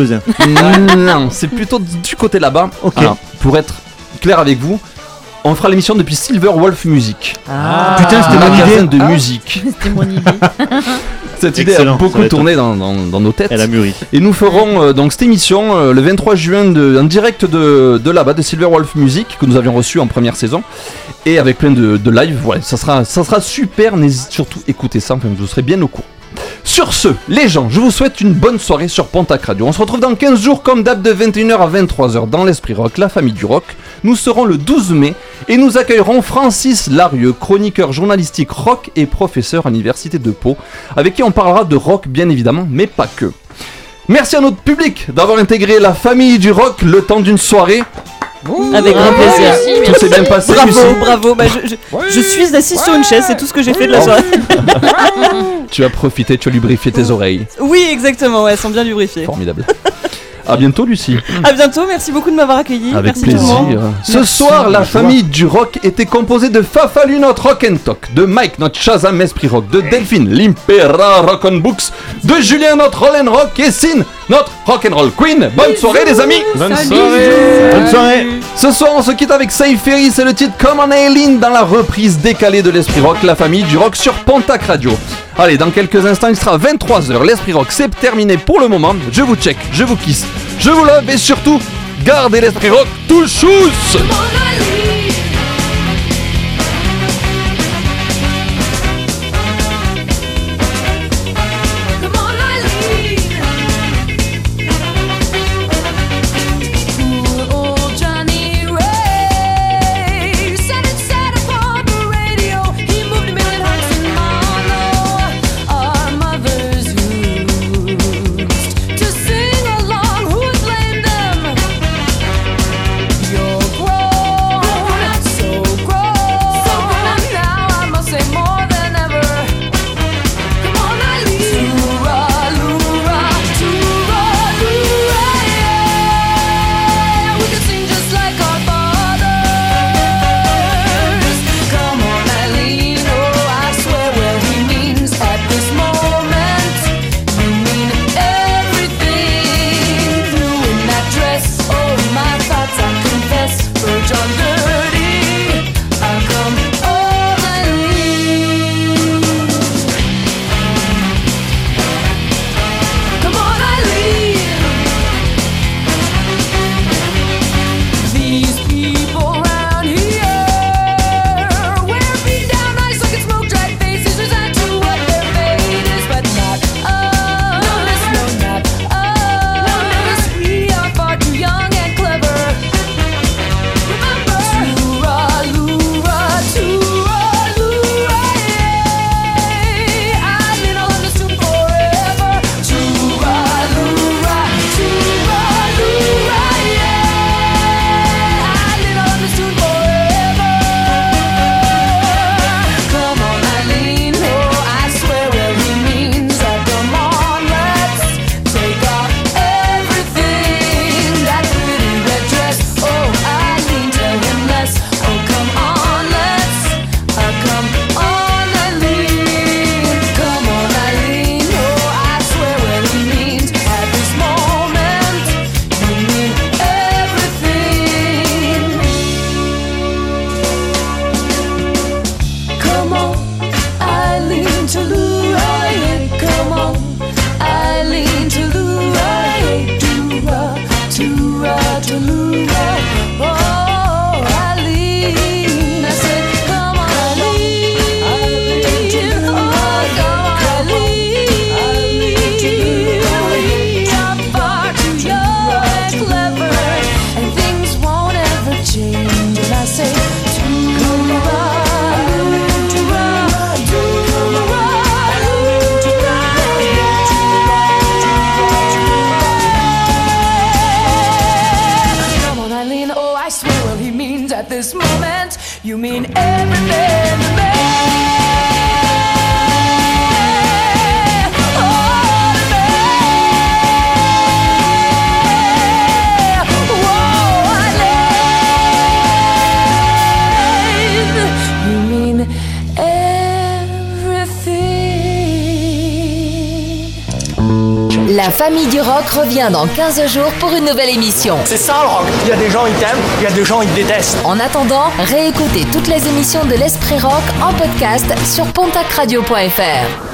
non, c'est plutôt du côté là-bas. Ok. Alors, pour être clair avec vous, on fera l'émission depuis Silver Wolf Music. Ah. Putain, c'était un mon magasin idée. de Ah. musique. *laughs* C'était mon idée. *laughs* Cette idée Excellent, a beaucoup tourné dans, dans- dans nos têtes. Elle a mûri. Et nous ferons euh, donc cette émission euh, le 23 juin de, en direct de, de là-bas, de Silver Wolf Music, que nous avions reçu en première saison. Et avec plein de, de live, ouais, ça sera, ça sera super. N'hésitez surtout écoutez ça, enfin, vous serez bien au courant. Sur ce, les gens, je vous souhaite une bonne soirée sur Pontac Radio. On se retrouve dans 15 jours comme d'hab de 21h à 23h dans l'Esprit Rock, la famille du rock. Nous serons le 12 mai et nous accueillerons Francis Larieux, chroniqueur journalistique rock et professeur à l'Université de Pau, avec qui on parlera de rock bien évidemment, mais pas que. Merci à notre public d'avoir intégré la famille du rock le temps d'une soirée. Avec grand plaisir. Tout s'est bien passé, Bravo, Lucie bravo. Bah, je, je- je suis assise sur une chaise, c'est tout ce que j'ai fait de la soirée. *laughs* Tu as profité, tu as lubrifié tes oreilles. oui, exactement, ouais, elles sont bien lubrifiées. Formidable. *laughs* À bientôt, Lucie. À bientôt, merci beaucoup de m'avoir accueilli. Avec merci tout le plaisir. monde. Ce soir, la famille du rock était composée de Fafalu, notre rock and talk, de Mike, notre Shazam Esprit Rock, de Delphine, l'Impera Rock on Books, de Julien, notre Roll and Rock, et Sin, notre Rock and Roll Queen. Bonne soirée, les amis. Bonne Salut. soirée. Bonne soirée. Ce soir, on se quitte avec Safe Ferry, c'est le titre Come on Aileen dans la reprise décalée de l'Esprit Rock, la famille du rock sur Pontac Radio. Allez, dans quelques instants, il sera 23h. L'Esprit Rock, c'est terminé pour le moment. Je vous check, je vous kiss, je vous love et surtout, gardez l'Esprit Rock tout revient dans 15 jours pour une nouvelle émission. C'est ça le rock. Il y a des gens ils t'aiment, il y a des gens ils te détestent. En attendant, réécoutez toutes les émissions de l'Esprit Rock en podcast sur pontacradio.fr.